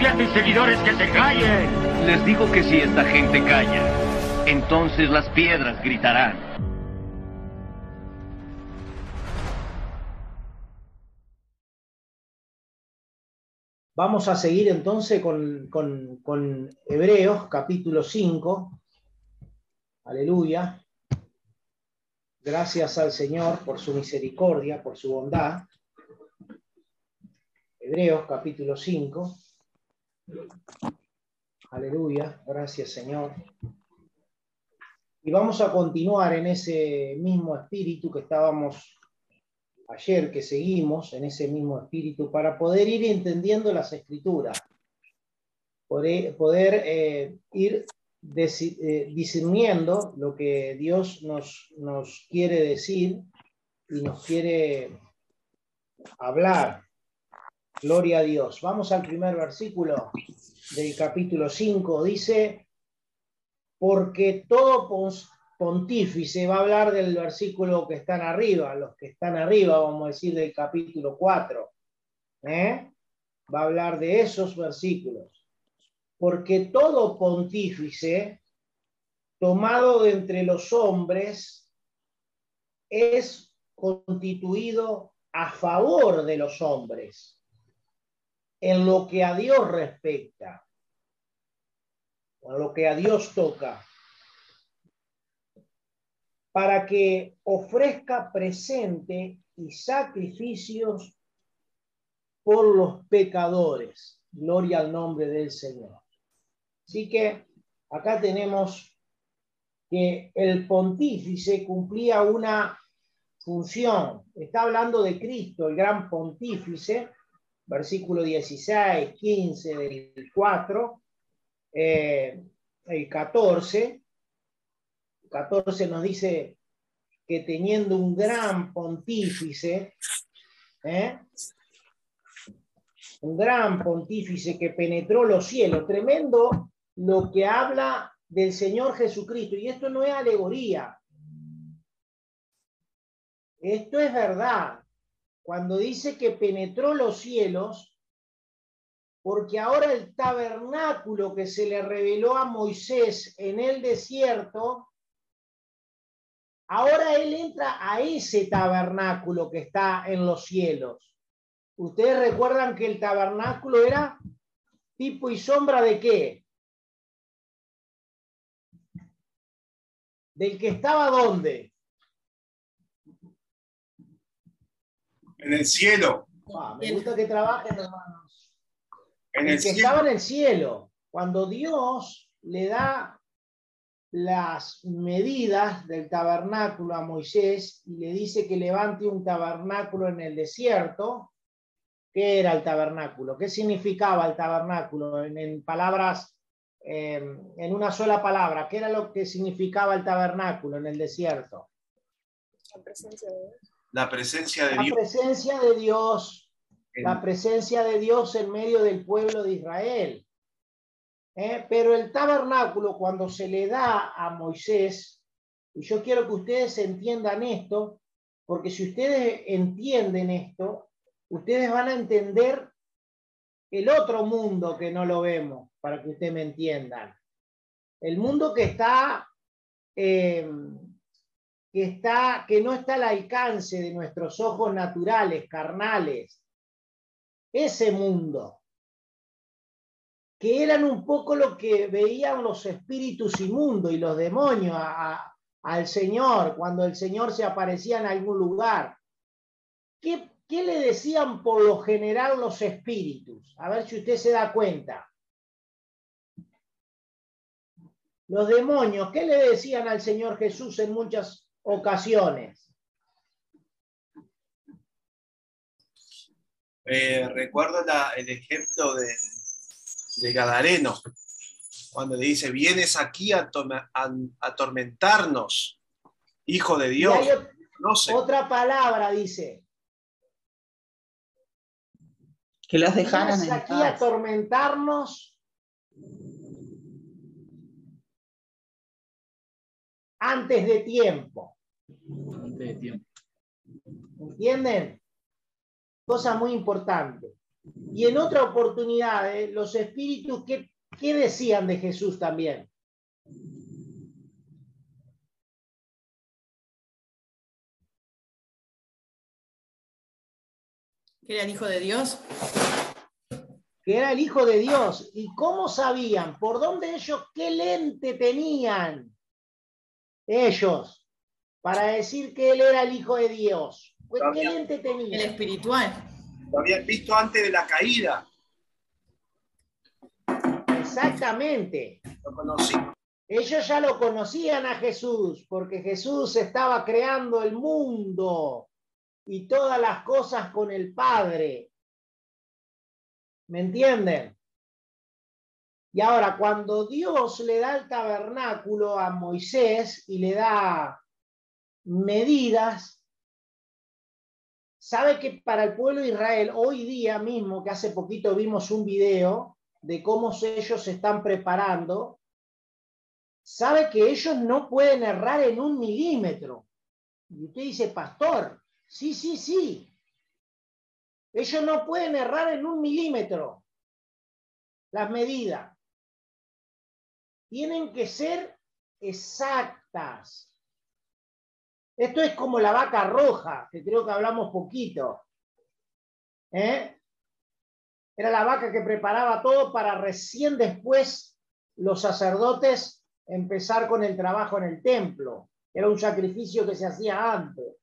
A seguidores que se callen. Les digo que si esta gente calla, entonces las piedras gritarán. Vamos a seguir entonces con, con, con Hebreos capítulo 5. Aleluya. Gracias al Señor por su misericordia, por su bondad. Hebreos capítulo 5. Aleluya, gracias Señor. Y vamos a continuar en ese mismo espíritu que estábamos ayer, que seguimos, en ese mismo espíritu, para poder ir entendiendo las escrituras, poder, poder eh, ir eh, discerniendo lo que Dios nos, nos quiere decir y nos quiere hablar. Gloria a Dios. Vamos al primer versículo del capítulo 5. Dice, porque todo pontífice va a hablar del versículo que están arriba, los que están arriba, vamos a decir, del capítulo 4. ¿eh? Va a hablar de esos versículos. Porque todo pontífice tomado de entre los hombres es constituido a favor de los hombres en lo que a Dios respecta, en lo que a Dios toca, para que ofrezca presente y sacrificios por los pecadores. Gloria al nombre del Señor. Así que acá tenemos que el pontífice cumplía una función. Está hablando de Cristo, el gran pontífice, versículo 16, 15 del 4, eh, el 14. 14 nos dice que teniendo un gran pontífice, ¿eh? un gran pontífice que penetró los cielos, tremendo lo que habla del Señor Jesucristo. Y esto no es alegoría, esto es verdad cuando dice que penetró los cielos, porque ahora el tabernáculo que se le reveló a Moisés en el desierto, ahora él entra a ese tabernáculo que está en los cielos. Ustedes recuerdan que el tabernáculo era tipo y sombra de qué? Del que estaba dónde? En el cielo. Ah, me gusta que trabajen, hermanos. En el, que estaba en el cielo. Cuando Dios le da las medidas del tabernáculo a Moisés y le dice que levante un tabernáculo en el desierto, ¿qué era el tabernáculo? ¿Qué significaba el tabernáculo? En, palabras, em, en una sola palabra, ¿qué era lo que significaba el tabernáculo en el desierto? La presencia de Dios. La presencia de la Dios. Presencia de Dios. La presencia de Dios en medio del pueblo de Israel. ¿Eh? Pero el tabernáculo, cuando se le da a Moisés, y yo quiero que ustedes entiendan esto, porque si ustedes entienden esto, ustedes van a entender el otro mundo que no lo vemos, para que ustedes me entiendan. El mundo que está eh, que, está, que no está al alcance de nuestros ojos naturales, carnales. ese mundo, que eran un poco lo que veían los espíritus inmundos y los demonios al Señor cuando el Señor se aparecía en algún lugar. ¿Qué, ¿Qué le decían por lo general los espíritus? A ver si usted se da cuenta. Los demonios, ¿qué le decían al Señor Jesús en muchas ocasiones? Eh, recuerdo el ejemplo de, de, Gadareno, cuando le dice, vienes aquí a, atormentarnos, hijo de Dios. No sé. Otra palabra dice. Que las aquí a atormentarnos antes de tiempo. Antes de tiempo. ¿Entienden? Cosa muy importante. Y en otra oportunidad, eh, los espíritus, ¿qué, ¿qué decían de Jesús también? Que era el Hijo de Dios. Que era el Hijo de Dios. ¿Y cómo sabían? ¿Por dónde ellos qué lente tenían? Ellos, para decir que él era el Hijo de Dios. ¿Qué lente tenía? El espiritual. Lo habían visto antes de la caída. Exactamente. Lo conocí. Ellos ya lo conocían a Jesús, porque Jesús estaba creando el mundo y todas las cosas con el Padre. ¿Me entienden? Y ahora, cuando Dios le da el tabernáculo a Moisés y le da medidas, sabe que para el pueblo de Israel, hoy día mismo, que hace poquito vimos un video de cómo ellos se están preparando, sabe que ellos no pueden errar en un milímetro. Y usted dice, pastor, sí, sí, sí. Ellos no pueden errar en un milímetro las medidas tienen que ser exactas. Esto es como la vaca roja, que creo que hablamos poquito. ¿Eh? Era la vaca que preparaba todo para recién después los sacerdotes empezar con el trabajo en el templo. Era un sacrificio que se hacía antes.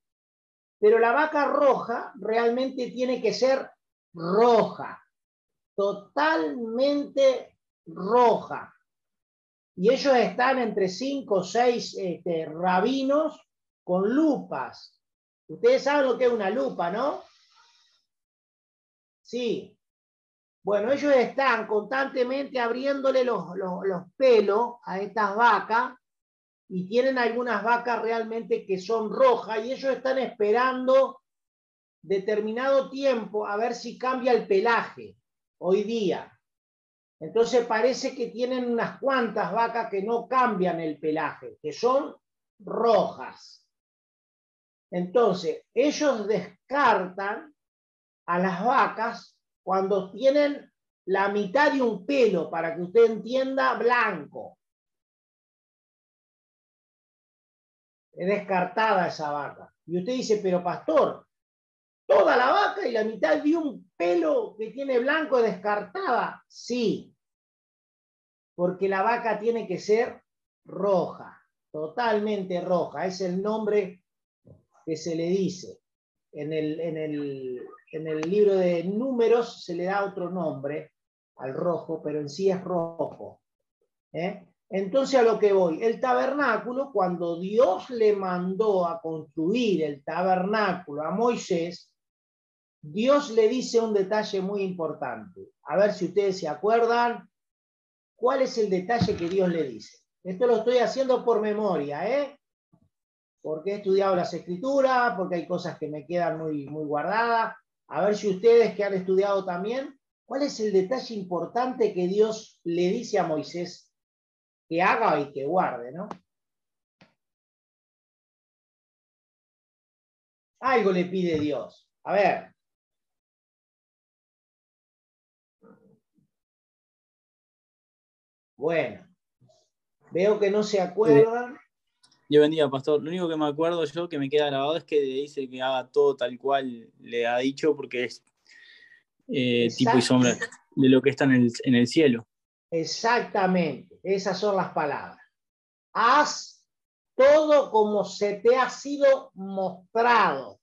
Pero la vaca roja realmente tiene que ser roja, totalmente roja y ellos están entre cinco o seis este, rabinos con lupas. Ustedes saben lo que es una lupa, ¿no? Sí. Bueno, ellos están constantemente abriéndole los, los pelos a estas vacas y tienen algunas vacas realmente que son rojas y ellos están esperando determinado tiempo a ver si cambia el pelaje hoy día. Entonces parece que tienen unas cuantas vacas que no cambian el pelaje, que son rojas. Entonces, ellos descartan a las vacas cuando tienen la mitad de un pelo, para que usted entienda, blanco. Es descartada esa vaca. Y usted dice, pero pastor, toda la vaca y la mitad de un pelo que tiene blanco descartada. Sí, porque la vaca tiene que ser roja, totalmente roja. Es el nombre que se le dice. En el, en el, libro de números se le da otro nombre al rojo, pero en sí es rojo. ¿eh? Entonces a lo que voy, el tabernáculo, cuando Dios le mandó a construir el tabernáculo a Moisés, Dios le dice un detalle muy importante. A ver si ustedes se acuerdan. ¿Cuál es el detalle que Dios le dice? Esto lo estoy haciendo por memoria, ¿eh? Porque he estudiado las escrituras, porque hay cosas que me quedan muy, muy guardadas. A ver si ustedes que han estudiado también, ¿cuál es el detalle importante que Dios le dice a Moisés que haga y que guarde, ¿no? Algo le pide Dios. A ver, Bueno, veo que no se acuerdan. Yo bendiga, pastor. Lo único que me acuerdo yo que me queda grabado es que le dice que haga todo tal cual le ha dicho, porque es, eh, tipo y sombra de lo que está en el, en el cielo. Exactamente, esas son las palabras. Haz todo como se te ha sido mostrado.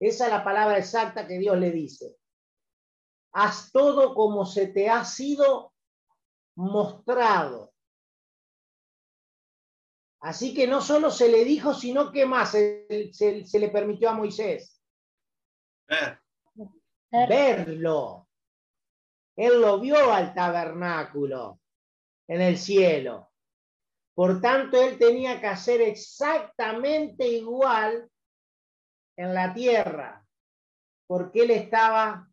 Esa es la palabra exacta que Dios le dice. Haz todo como se te ha sido mostrado. Así que no solo se le dijo, sino que más se, se le permitió a Moisés. Verlo. Él lo vio al tabernáculo en el cielo. Por tanto, él tenía que hacer exactamente igual en la tierra, porque él estaba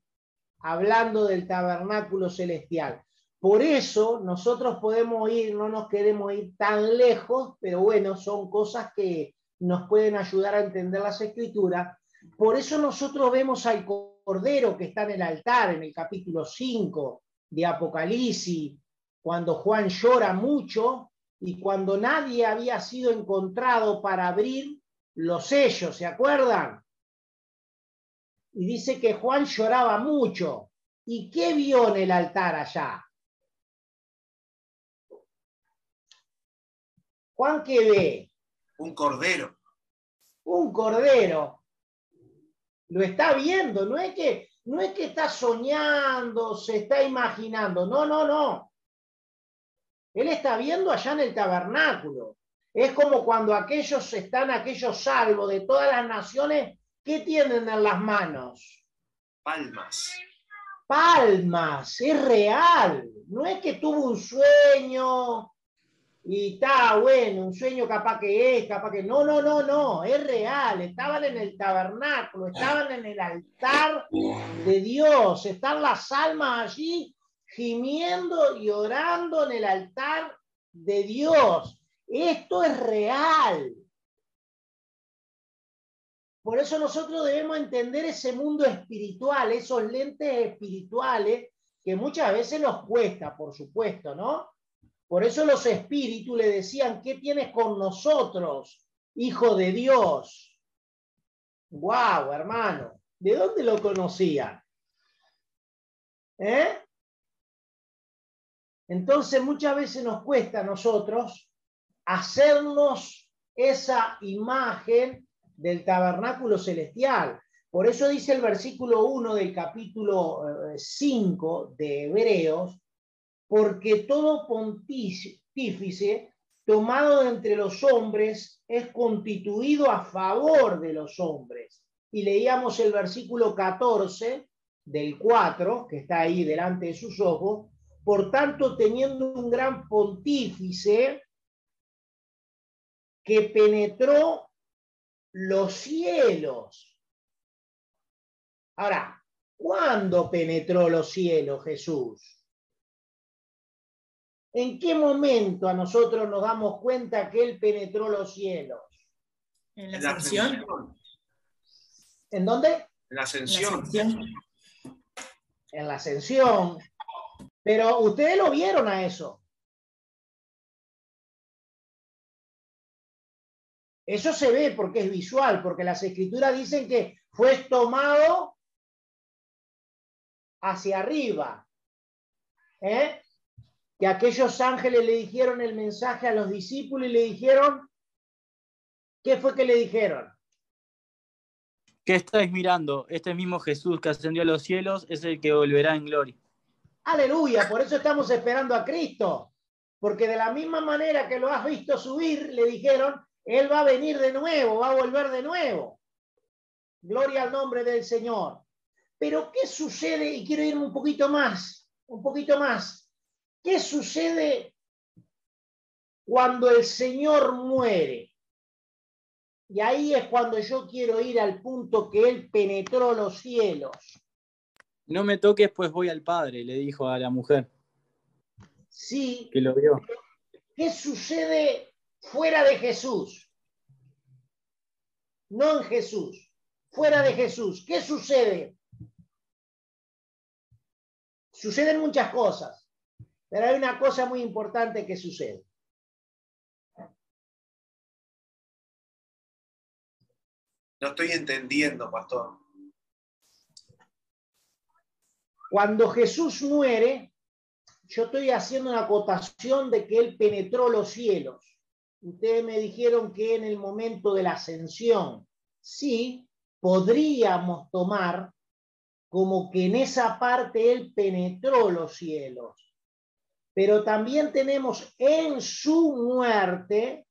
hablando del tabernáculo celestial. Por eso nosotros podemos ir, no nos queremos ir tan lejos, pero bueno, son cosas que nos pueden ayudar a entender las escrituras. Por eso nosotros vemos al cordero que está en el altar, en el capítulo 5 de Apocalipsis, cuando Juan llora mucho y cuando nadie había sido encontrado para abrir los sellos, ¿se acuerdan? Y dice que Juan lloraba mucho. ¿Y qué vio en el altar allá? Juan, ¿qué ve? Un cordero. Un cordero. Lo está viendo, no es que, no es que está soñando, se está imaginando, no, no, no. Él está viendo allá en el tabernáculo. Es como cuando aquellos están, aquellos salvos de todas las naciones, ¿qué tienen en las manos? Palmas. Palmas, es real. No es que tuvo un sueño, y está bueno, un sueño capaz que es, capaz que no, no, no, no, es real, estaban en el tabernáculo, estaban en el altar de Dios, están las almas allí gimiendo y orando en el altar de Dios. Esto es real. Por eso nosotros debemos entender ese mundo espiritual, esos lentes espirituales que muchas veces nos cuesta, por supuesto, ¿no? Por eso los espíritus le decían, ¿qué tienes con nosotros, hijo de Dios? ¡Guau, hermano! ¿De dónde lo conocían? ¿Eh? Entonces muchas veces nos cuesta a nosotros hacernos esa imagen del tabernáculo celestial. Por eso dice el versículo 1 del capítulo 5 eh, de Hebreos, porque todo pontífice tomado de entre los hombres es constituido a favor de los hombres. Y leíamos el versículo 14 del 4, que está ahí delante de sus ojos, por tanto, teniendo un gran pontífice que penetró los cielos. Ahora, ¿cuándo penetró los cielos Jesús? ¿En qué momento a nosotros nos damos cuenta que Él penetró los cielos? En la ascensión. ¿En dónde? En la ascensión. En la ascensión. Pero ustedes lo vieron a eso. Eso se ve porque es visual, porque las escrituras dicen que fue tomado hacia arriba. ¿Eh? Que aquellos ángeles le dijeron el mensaje a los discípulos y le dijeron, ¿qué fue que le dijeron? ¿Qué estáis mirando? Este mismo Jesús que ascendió a los cielos es el que volverá en gloria. Aleluya, por eso estamos esperando a Cristo, porque de la misma manera que lo has visto subir, le dijeron, Él va a venir de nuevo, va a volver de nuevo. Gloria al nombre del Señor. Pero ¿qué sucede? Y quiero irme un poquito más, un poquito más. ¿Qué sucede cuando el Señor muere? Y ahí es cuando yo quiero ir al punto que Él penetró los cielos. No me toques, pues voy al Padre, le dijo a la mujer. Sí. Que lo vio. ¿Qué sucede fuera de Jesús? No en Jesús, fuera de Jesús. ¿Qué sucede? Suceden muchas cosas. Pero hay una cosa muy importante que sucede. No estoy entendiendo, pastor. Cuando Jesús muere, yo estoy haciendo una acotación de que Él penetró los cielos. Ustedes me dijeron que en el momento de la ascensión, sí, podríamos tomar como que en esa parte Él penetró los cielos. Pero también tenemos en su muerte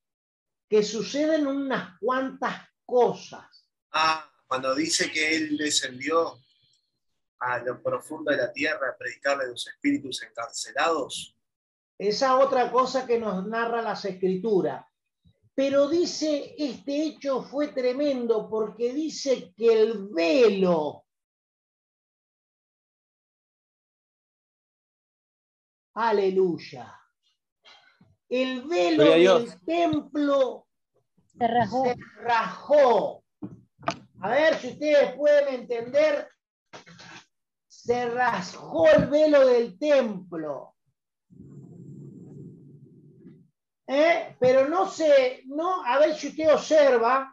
que suceden unas cuantas cosas. Ah, cuando dice que Él descendió a lo profundo de la tierra a predicarle a los espíritus encarcelados. Esa otra cosa que nos narra las escrituras. Pero dice, este hecho fue tremendo porque dice que el velo, aleluya, el velo del templo se se rajó. A ver si ustedes pueden entender se rasgó el velo del templo. ¿Eh? Pero no se, no, a ver si usted observa,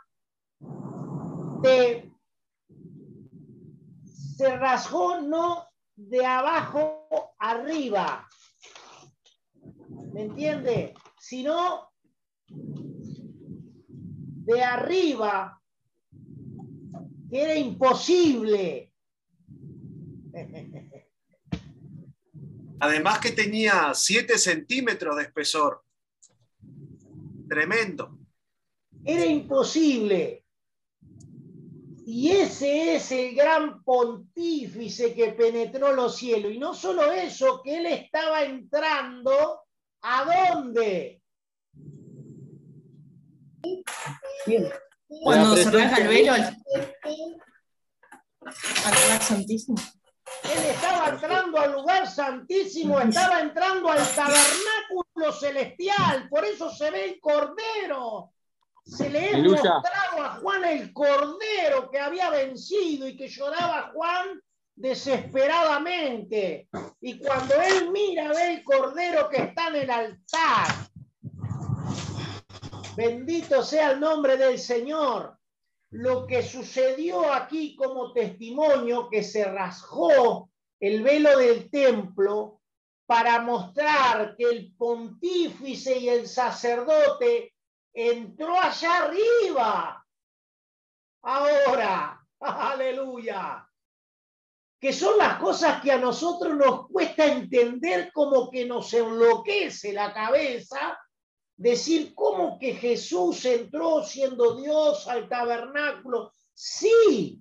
se rasgó no de abajo arriba, ¿me entiende? Sino de arriba, que era imposible Además que tenía 7 centímetros de espesor. Tremendo. Era imposible. Y ese es el gran pontífice que penetró los cielos. Y no solo eso, que él estaba entrando a dónde. Cuando se rasga el velo al lugar santísimo. Él estaba entrando al lugar santísimo, estaba entrando al tabernáculo celestial, por eso se ve el cordero. Se le ha mostrado a Juan el cordero que había vencido y que lloraba Juan desesperadamente. Y cuando él mira, ve el cordero que está en el altar. Bendito sea el nombre del Señor lo que sucedió aquí como testimonio que se rasgó el velo del templo para mostrar que el pontífice y el sacerdote entró allá arriba. Ahora, aleluya. Que son las cosas que a nosotros nos cuesta entender como que nos enloquece la cabeza decir cómo que Jesús entró siendo Dios al tabernáculo. Sí,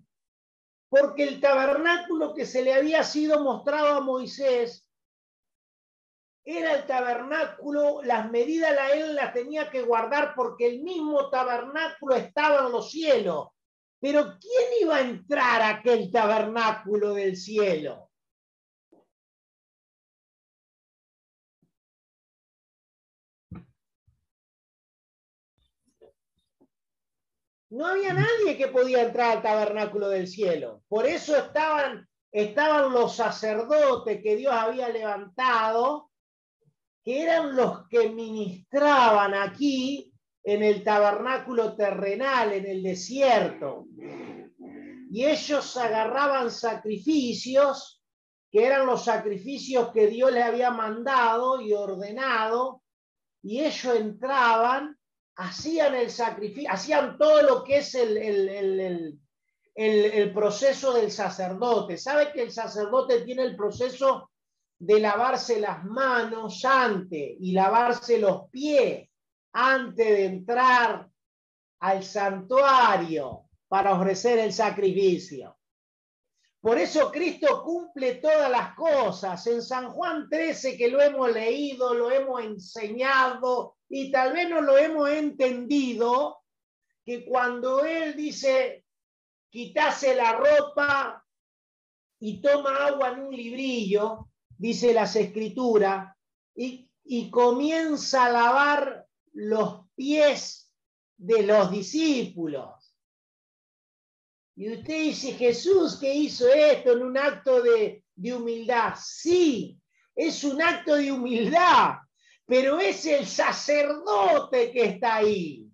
porque el tabernáculo que se le había sido mostrado a Moisés era el tabernáculo, las medidas la él las tenía que guardar porque el mismo tabernáculo estaba en los cielos. Pero ¿quién iba a entrar a aquel tabernáculo del cielo? no había nadie que podía entrar al tabernáculo del cielo. Por eso estaban, estaban los sacerdotes que Dios había levantado, que eran los que ministraban aquí en el tabernáculo terrenal, en el desierto. Y ellos agarraban sacrificios, que eran los sacrificios que Dios les había mandado y ordenado, y ellos entraban hacían el sacrificio, hacían todo lo que es el, el, proceso del sacerdote. ¿Sabe que el sacerdote tiene el proceso de lavarse las manos antes y lavarse los pies antes de entrar al santuario para ofrecer el sacrificio? Por eso Cristo cumple todas las cosas. En San Juan 13, que lo hemos leído, lo hemos enseñado y tal vez no lo hemos entendido, que cuando Él dice, quitase la ropa y toma agua en un librillo, dice las escrituras, y, y comienza a lavar los pies de los discípulos. Y usted dice, Jesús que hizo esto en un acto de, humildad. Sí, es un acto de humildad, pero es el sacerdote que está ahí.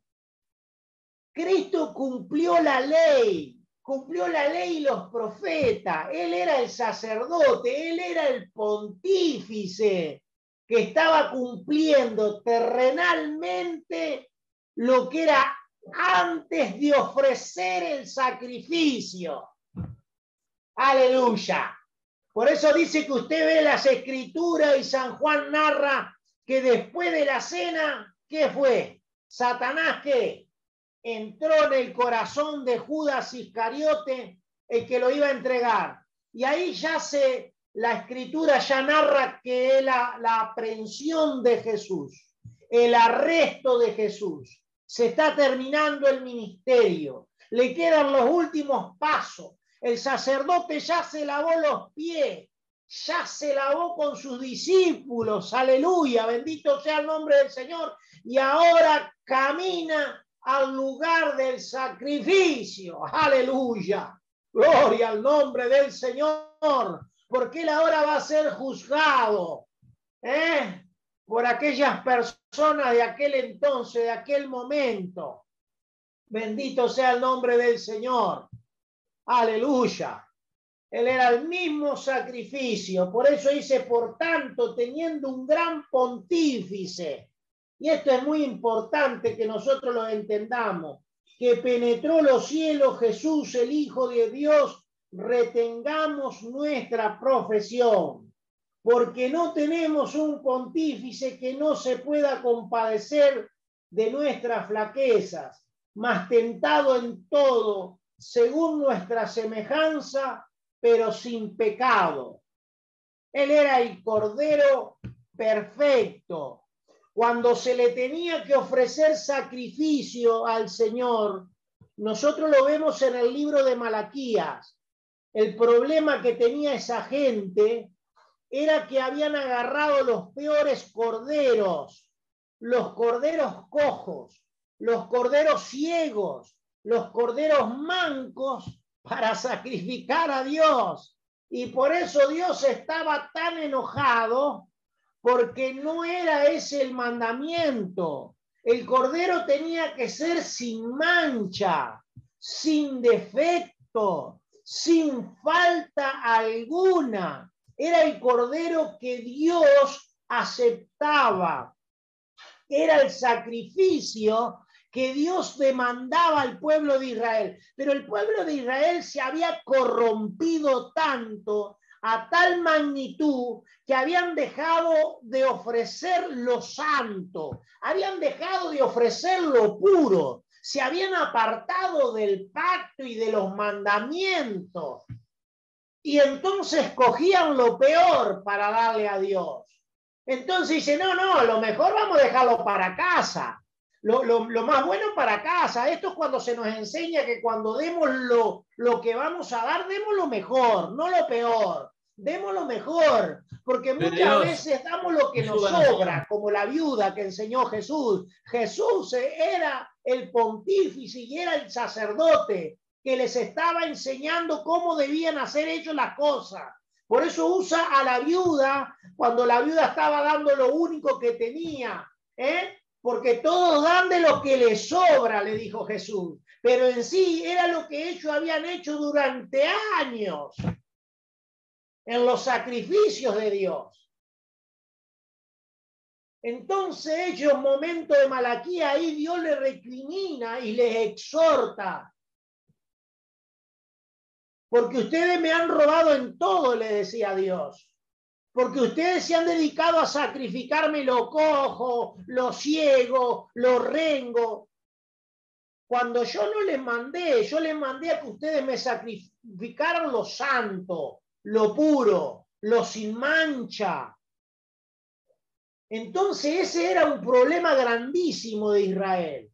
Cristo cumplió la ley, cumplió la ley y los profetas, él era el sacerdote, él era el pontífice que estaba cumpliendo terrenalmente lo que era antes de ofrecer el sacrificio. Aleluya. Por eso dice que usted ve las escrituras y San Juan narra que después de la cena, ¿qué fue? Satanás que entró en el corazón de Judas Iscariote, el que lo iba a entregar. Y ahí ya se, la escritura ya narra que la, la aprehensión de Jesús, el arresto de Jesús, se está terminando el ministerio, le quedan los últimos pasos. El sacerdote ya se lavó los pies, ya se lavó con sus discípulos, aleluya, bendito sea el nombre del Señor, y ahora camina al lugar del sacrificio, aleluya, gloria al nombre del Señor, porque él ahora va a ser juzgado ¿eh? por aquellas personas de aquel entonces, de aquel momento. Bendito sea el nombre del Señor. Aleluya. Él era el mismo sacrificio. Por eso dice, por tanto, teniendo un gran pontífice. Y esto es muy importante que nosotros lo entendamos. Que penetró los cielos Jesús, el Hijo de Dios, retengamos nuestra profesión. Porque no tenemos un pontífice que no se pueda compadecer de nuestras flaquezas, mas tentado en todo, según nuestra semejanza, pero sin pecado. Él era el Cordero perfecto. Cuando se le tenía que ofrecer sacrificio al Señor, nosotros lo vemos en el libro de Malaquías. El problema que tenía esa gente era que habían agarrado los peores corderos, los corderos cojos, los corderos ciegos, los corderos mancos para sacrificar a Dios. Y por eso Dios estaba tan enojado porque no era ese el mandamiento. El cordero tenía que ser sin mancha, sin defecto, sin falta alguna. Era el cordero que Dios aceptaba. Era el sacrificio que Dios demandaba al pueblo de Israel. Pero el pueblo de Israel se había corrompido tanto, a tal magnitud, que habían dejado de ofrecer lo santo, habían dejado de ofrecer lo puro, se habían apartado del pacto y de los mandamientos. Y entonces cogían lo peor para darle a Dios. Entonces dice, no, no, lo mejor vamos a dejarlo para casa lo, más bueno para casa. Esto es cuando se nos enseña que cuando demos lo, lo que vamos a dar, demos lo mejor, no lo peor. Demos lo mejor, porque muchas veces damos lo que nos sobra, como la viuda que enseñó Jesús. Jesús era el pontífice y era el sacerdote que les estaba enseñando cómo debían hacer ellos las cosas. Por eso usa a la viuda cuando la viuda estaba dando lo único que tenía. ¿eh? porque todos dan de lo que les sobra, le dijo Jesús. Pero en sí era lo que ellos habían hecho durante años en los sacrificios de Dios. Entonces ellos, momento de malaquía, ahí Dios les recrimina y les exhorta. Porque ustedes me han robado en todo, le decía Dios porque ustedes se han dedicado a sacrificarme lo cojo, lo ciego, lo rengo. Cuando yo no les mandé, yo les mandé a que ustedes me sacrificaran lo santo, lo puro, lo sin mancha. Entonces ese era un problema grandísimo de Israel.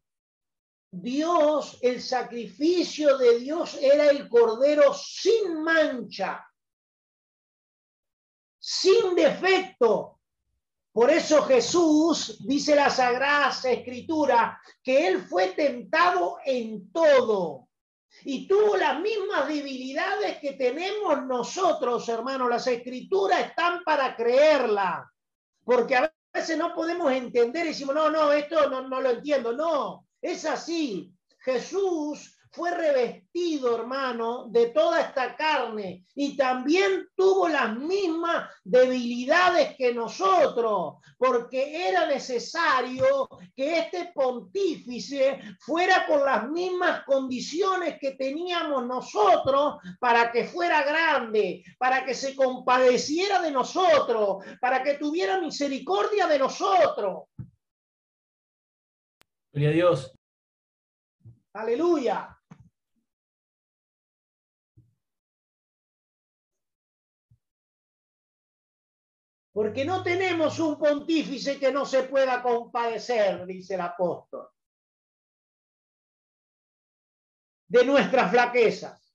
Dios, el sacrificio de Dios era el cordero sin mancha sin defecto. Por eso Jesús, dice la Sagrada Escritura, que Él fue tentado en todo y tuvo las mismas debilidades que tenemos nosotros, hermanos. Las Escrituras están para creerla, porque a veces no podemos entender y decimos, no, no, esto no, no lo entiendo. No, es así. Jesús fue revestido, hermano, de toda esta carne y también tuvo las mismas debilidades que nosotros, porque era necesario que este pontífice fuera con las mismas condiciones que teníamos nosotros para que fuera grande, para que se compadeciera de nosotros, para que tuviera misericordia de nosotros. Gloria a Dios. Aleluya. Porque no tenemos un pontífice que no se pueda compadecer, dice el apóstol, de nuestras flaquezas,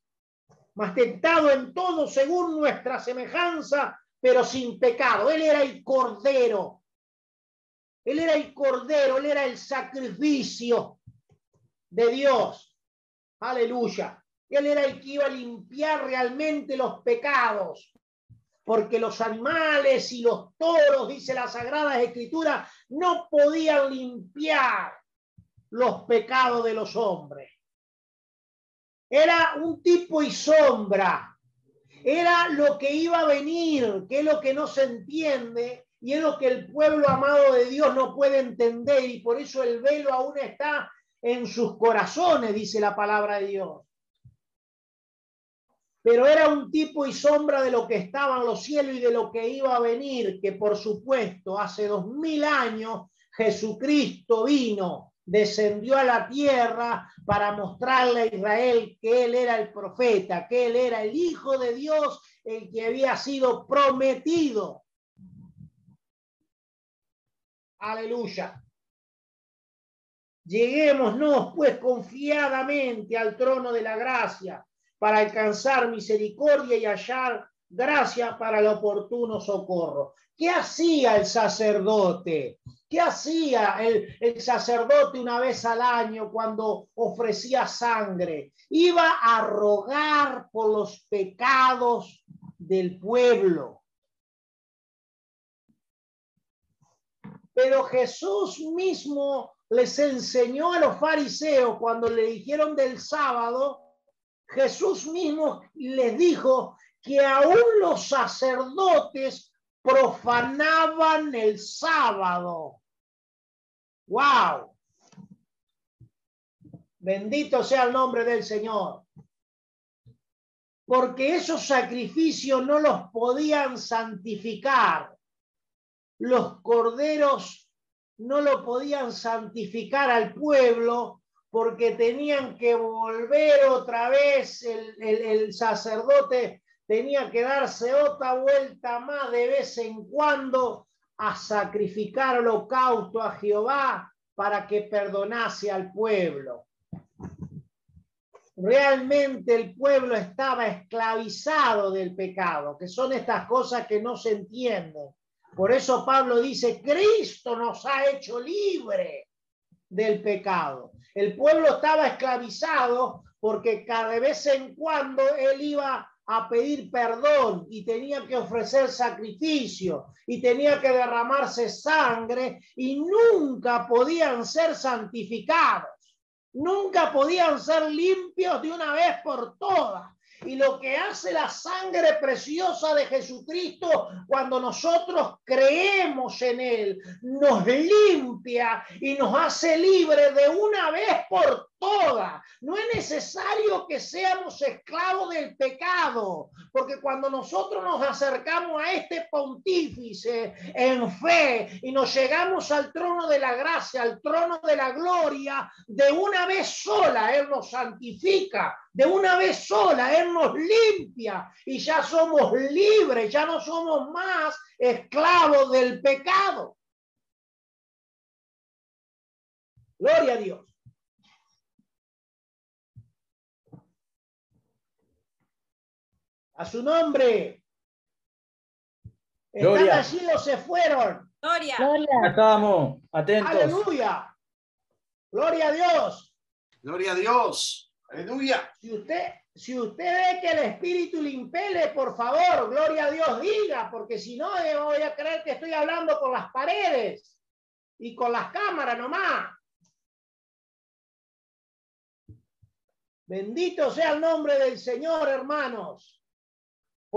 mas tentado en todo según nuestra semejanza, pero sin pecado. Él era el cordero. Él era el cordero, él era el sacrificio de Dios. Aleluya. Él era el que iba a limpiar realmente los pecados porque los animales y los toros, dice la Sagrada Escritura, no podían limpiar los pecados de los hombres. Era un tipo y sombra, era lo que iba a venir, que es lo que no se entiende y es lo que el pueblo amado de Dios no puede entender y por eso el velo aún está en sus corazones, dice la palabra de Dios pero era un tipo y sombra de lo que estaban los cielos y de lo que iba a venir, que por supuesto hace dos mil años Jesucristo vino, descendió a la tierra para mostrarle a Israel que él era el profeta, que él era el Hijo de Dios, el que había sido prometido. Aleluya. Lleguémonos pues confiadamente al trono de la gracia para alcanzar misericordia y hallar gracia para el oportuno socorro. ¿Qué hacía el sacerdote? ¿Qué hacía el, el, sacerdote una vez al año cuando ofrecía sangre? Iba a rogar por los pecados del pueblo. Pero Jesús mismo les enseñó a los fariseos cuando le dijeron del sábado, Jesús mismo les dijo que aún los sacerdotes profanaban el sábado. ¡Wow! Bendito sea el nombre del Señor. Porque esos sacrificios no los podían santificar. Los corderos no lo podían santificar al pueblo porque tenían que volver otra vez, el, sacerdote tenía que darse otra vuelta más de vez en cuando a sacrificar holocausto a Jehová para que perdonase al pueblo. Realmente el pueblo estaba esclavizado del pecado, que son estas cosas que no se entienden. Por eso Pablo dice, Cristo nos ha hecho libre del pecado. El pueblo estaba esclavizado porque cada vez en cuando él iba a pedir perdón y tenía que ofrecer sacrificio y tenía que derramarse sangre y nunca podían ser santificados, nunca podían ser limpios de una vez por todas. Y lo que hace la sangre preciosa de Jesucristo cuando nosotros creemos en Él, nos limpia y nos hace libre de una vez por todas. No es necesario que seamos esclavos del pecado, porque cuando nosotros nos acercamos a este pontífice en fe y nos llegamos al trono de la gracia, al trono de la gloria, de una vez sola Él nos santifica, de una vez sola Él nos limpia y ya somos libres, ya no somos más esclavos del pecado. Gloria a Dios. A su nombre. Están allí o se fueron. Gloria. Gloria. Estamos atentos. Aleluya. Gloria a Dios. Gloria a Dios. Aleluya. Si usted, si usted ve que el Espíritu le impele, por favor, gloria a Dios, diga, porque si no, voy a creer que estoy hablando con las paredes y con las cámaras nomás. Bendito sea el nombre del Señor, hermanos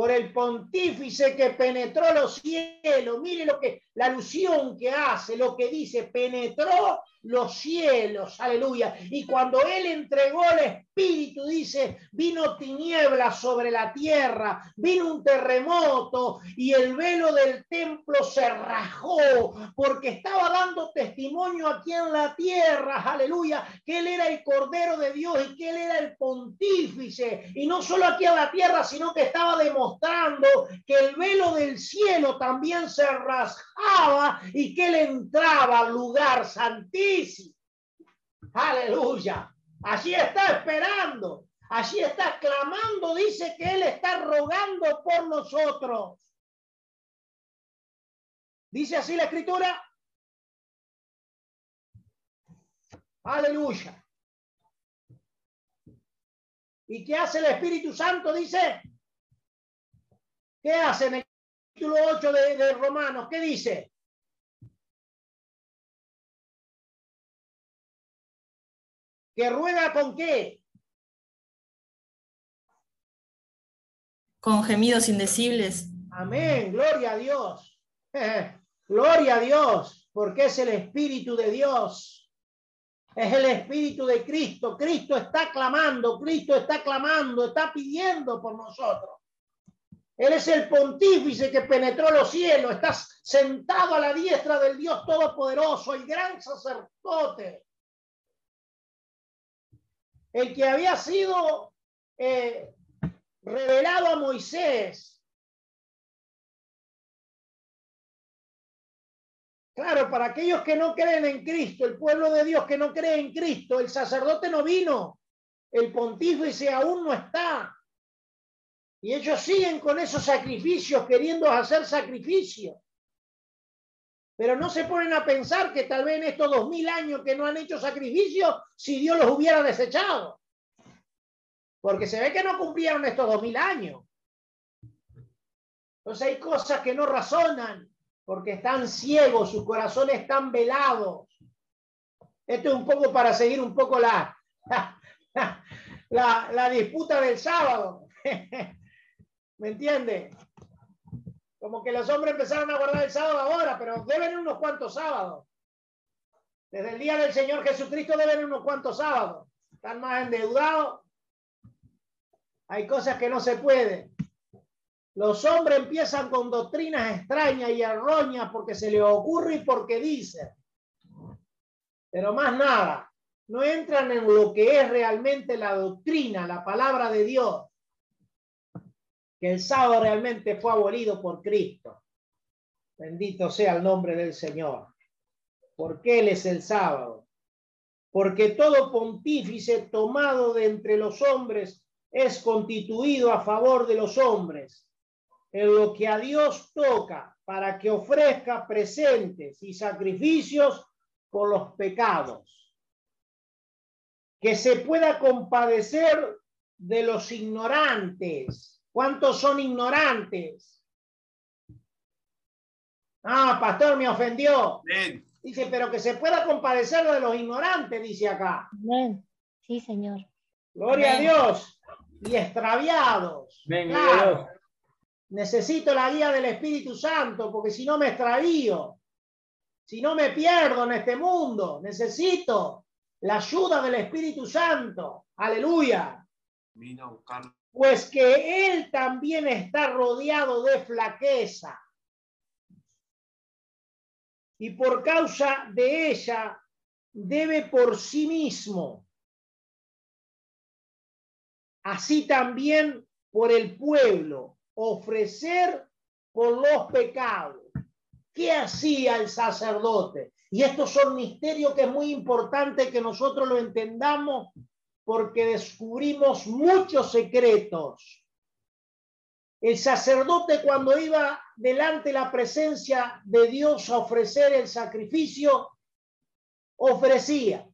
por el pontífice que penetró los cielos. Mire lo que la alusión que hace, lo que dice, penetró los cielos, aleluya. Y cuando él entregó el Espíritu, dice, vino tiniebla sobre la tierra, vino un terremoto y el velo del templo se rajó porque estaba dando testimonio aquí en la tierra, aleluya, que él era el Cordero de Dios y que él era el pontífice. Y no solo aquí en la tierra, sino que estaba demostrando que el velo del cielo también se rasgaba y que él entraba al lugar santísimo Aleluya. Allí está esperando. Allí está clamando. Dice que Él está rogando por nosotros. Dice así la escritura. Aleluya. ¿Y qué hace el Espíritu Santo? Dice. ¿Qué hace en el capítulo 8 de, de Romanos? ¿Qué dice? ¿Que ruega con qué? Con gemidos indecibles. Amén, gloria a Dios. gloria a Dios, porque es el Espíritu de Dios. Es el Espíritu de Cristo. Cristo está clamando, Cristo está clamando, está pidiendo por nosotros. Él es el pontífice que penetró los cielos, está sentado a la diestra del Dios Todopoderoso, el gran sacerdote el que había sido eh, revelado a Moisés. Claro, para aquellos que no creen en Cristo, el pueblo de Dios que no cree en Cristo, el sacerdote no vino, el pontífice aún no está. Y ellos siguen con esos sacrificios, queriendo hacer sacrificios. Pero no se ponen a pensar que tal vez en estos dos mil años que no han hecho sacrificios, si Dios los hubiera desechado. Porque se ve que no cumplieron estos dos mil años. Entonces hay cosas que no razonan porque están ciegos, sus corazones están velados. Esto es un poco para seguir un poco la, la, la disputa del sábado. ¿Me entiende? Como que los hombres empezaron a guardar el sábado ahora, pero deben unos cuantos sábados. Desde el día del Señor Jesucristo deben unos cuantos sábados. Están más endeudados. Hay cosas que no se pueden. Los hombres empiezan con doctrinas extrañas y erróneas porque se les ocurre y porque dicen. Pero más nada, no entran en lo que es realmente la doctrina, la palabra de Dios que el sábado realmente fue abolido por Cristo. Bendito sea el nombre del Señor. Porque Él es el sábado. Porque todo pontífice tomado de entre los hombres es constituido a favor de los hombres, en lo que a Dios toca para que ofrezca presentes y sacrificios por los pecados. Que se pueda compadecer de los ignorantes ¿Cuántos son ignorantes? Ah, pastor, me ofendió. Dice, pero que se pueda compadecer de los ignorantes, dice acá. Sí, Señor. Gloria a Dios. Y extraviados. Necesito la guía del Espíritu Santo, porque si no me extravío, si no me pierdo en este mundo, necesito la ayuda del Espíritu Santo. Aleluya. Vino a buscarlo pues que él también está rodeado de flaqueza. Y por causa de ella debe por sí mismo, así también por el pueblo, ofrecer por los pecados. ¿Qué hacía el sacerdote? Y estos son misterios que es muy importante que nosotros lo entendamos porque descubrimos muchos secretos. El sacerdote cuando iba delante la presencia de Dios a ofrecer el sacrificio, ofrecía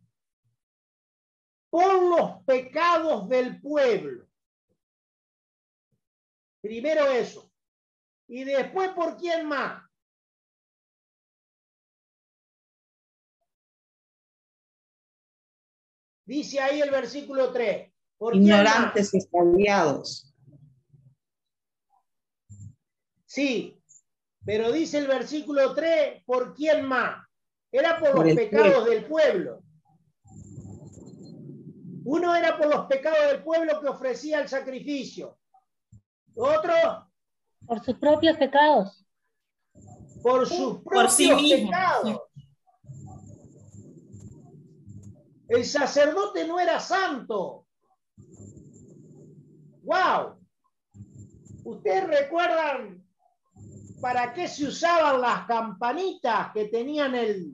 por los pecados del pueblo. Primero eso. Y después por quién más. Dice ahí el versículo 3, Ignorantes y extraviados. Sí, pero dice el versículo 3, ¿por quién más? Era por, los pecados del pueblo. Uno era por los pecados del pueblo que ofrecía el sacrificio. Otro. Por sus propios pecados. Por sus propios pecados. El sacerdote no era santo. ¡Wow! ¿Ustedes recuerdan para qué se usaban las campanitas que tenían el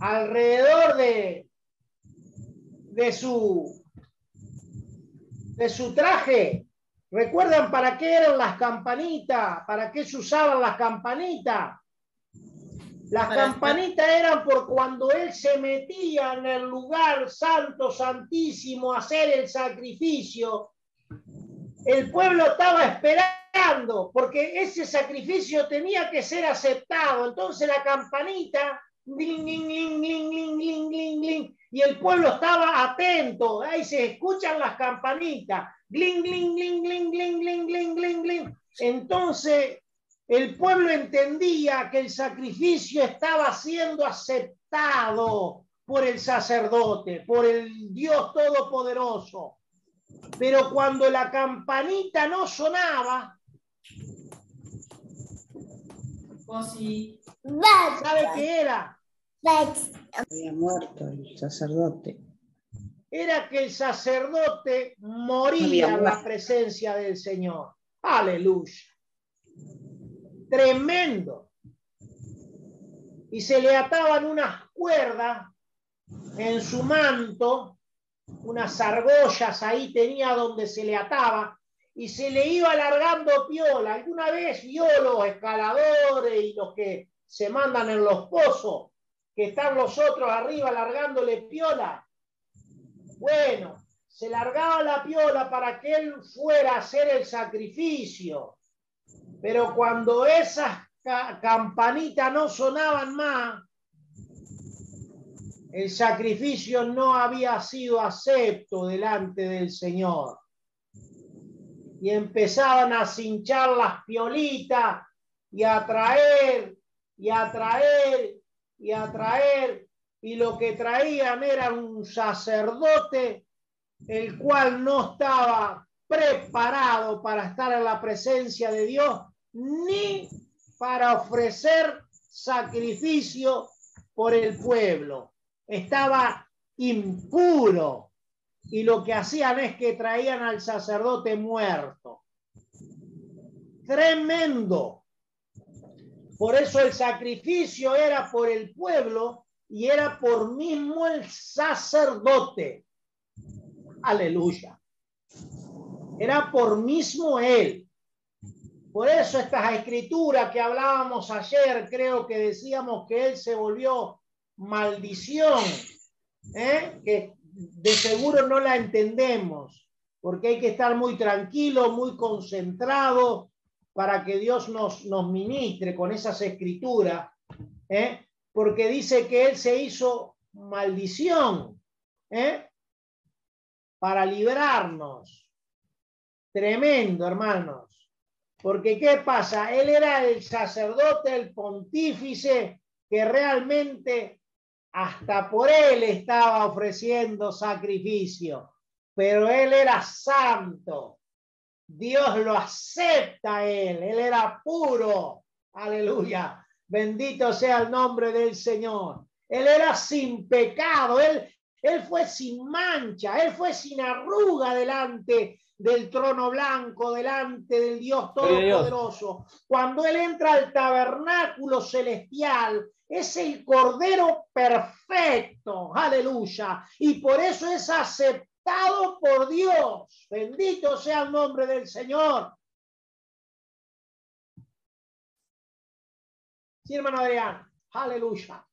alrededor de, de su de su traje. ¿Recuerdan para qué eran las campanitas? ¿Para qué se usaban las campanitas? Las campanitas eran por cuando él se metía en el lugar santo, santísimo, a hacer el sacrificio. El pueblo estaba esperando, porque ese sacrificio tenía que ser aceptado. Entonces la campanita, y el pueblo estaba atento. Ahí se escuchan las campanitas. Entonces el pueblo entendía que el sacrificio estaba siendo aceptado por el sacerdote, por el Dios Todopoderoso. Pero cuando la campanita no sonaba, ¿sabe qué era? Había muerto el sacerdote. Era que el sacerdote moría en la presencia del Señor. Aleluya tremendo. Y se le ataban unas cuerdas en su manto, unas argollas ahí tenía donde se le ataba, y se le iba alargando piola. ¿Alguna vez vio los escaladores y los que se mandan en los pozos, que están los otros arriba alargándole piola? Bueno, se largaba la piola para que él fuera a hacer el sacrificio. Pero cuando esas campanitas no sonaban más, el sacrificio no había sido acepto delante del Señor. Y empezaban a cinchar las piolitas y a traer y a traer y a traer. Y lo que traían era un sacerdote, el cual no estaba preparado para estar en la presencia de Dios, ni para ofrecer sacrificio por el pueblo. Estaba impuro y lo que hacían es que traían al sacerdote muerto. Tremendo. Por eso el sacrificio era por el pueblo y era por mismo el sacerdote. Aleluya era por mismo él. Por eso estas escrituras que hablábamos ayer, creo que decíamos que él se volvió maldición, ¿eh? que de seguro no la entendemos, porque hay que estar muy tranquilo, muy concentrado para que Dios nos, nos ministre con esas escrituras, ¿eh? porque dice que él se hizo maldición ¿eh? para librarnos Tremendo, hermanos. Porque ¿qué pasa? Él era el sacerdote, el pontífice, que realmente hasta por él estaba ofreciendo sacrificio. Pero él era santo. Dios lo acepta él. Él era puro. Aleluya. Bendito sea el nombre del Señor. Él era sin pecado. Él, él fue sin mancha. Él fue sin arruga delante del trono blanco delante del Dios Todopoderoso. Cuando Él entra al tabernáculo celestial, es el Cordero perfecto, aleluya. Y por eso es aceptado por Dios. Bendito sea el nombre del Señor. Sí, hermano Adrián, aleluya.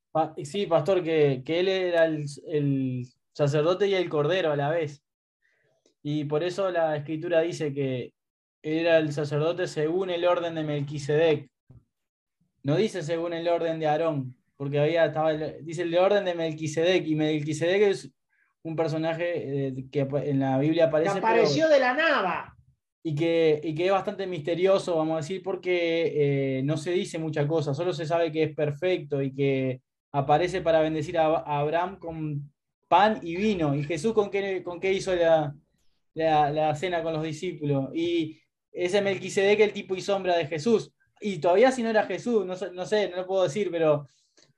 Sí, pastor, que, que él era el, el sacerdote y el cordero a la vez. Y por eso la escritura dice que era el sacerdote según el orden de Melquisedec. No dice según el orden de Aarón, porque había estaba dice el orden de Melquisedec y Melquisedec es un personaje eh, que en la Biblia aparece. Que apareció de la nada. Y que, y que, es bastante misterioso, vamos a decir, porque eh, no se dice mucha cosa, solo se sabe que es perfecto y que aparece para bendecir a, Abraham con pan y vino. ¿Y Jesús con qué, con qué hizo la, la, cena con los discípulos? Y ese Melquisedec el tipo y sombra de Jesús. Y todavía si no era Jesús, no, no sé, no lo puedo decir, pero...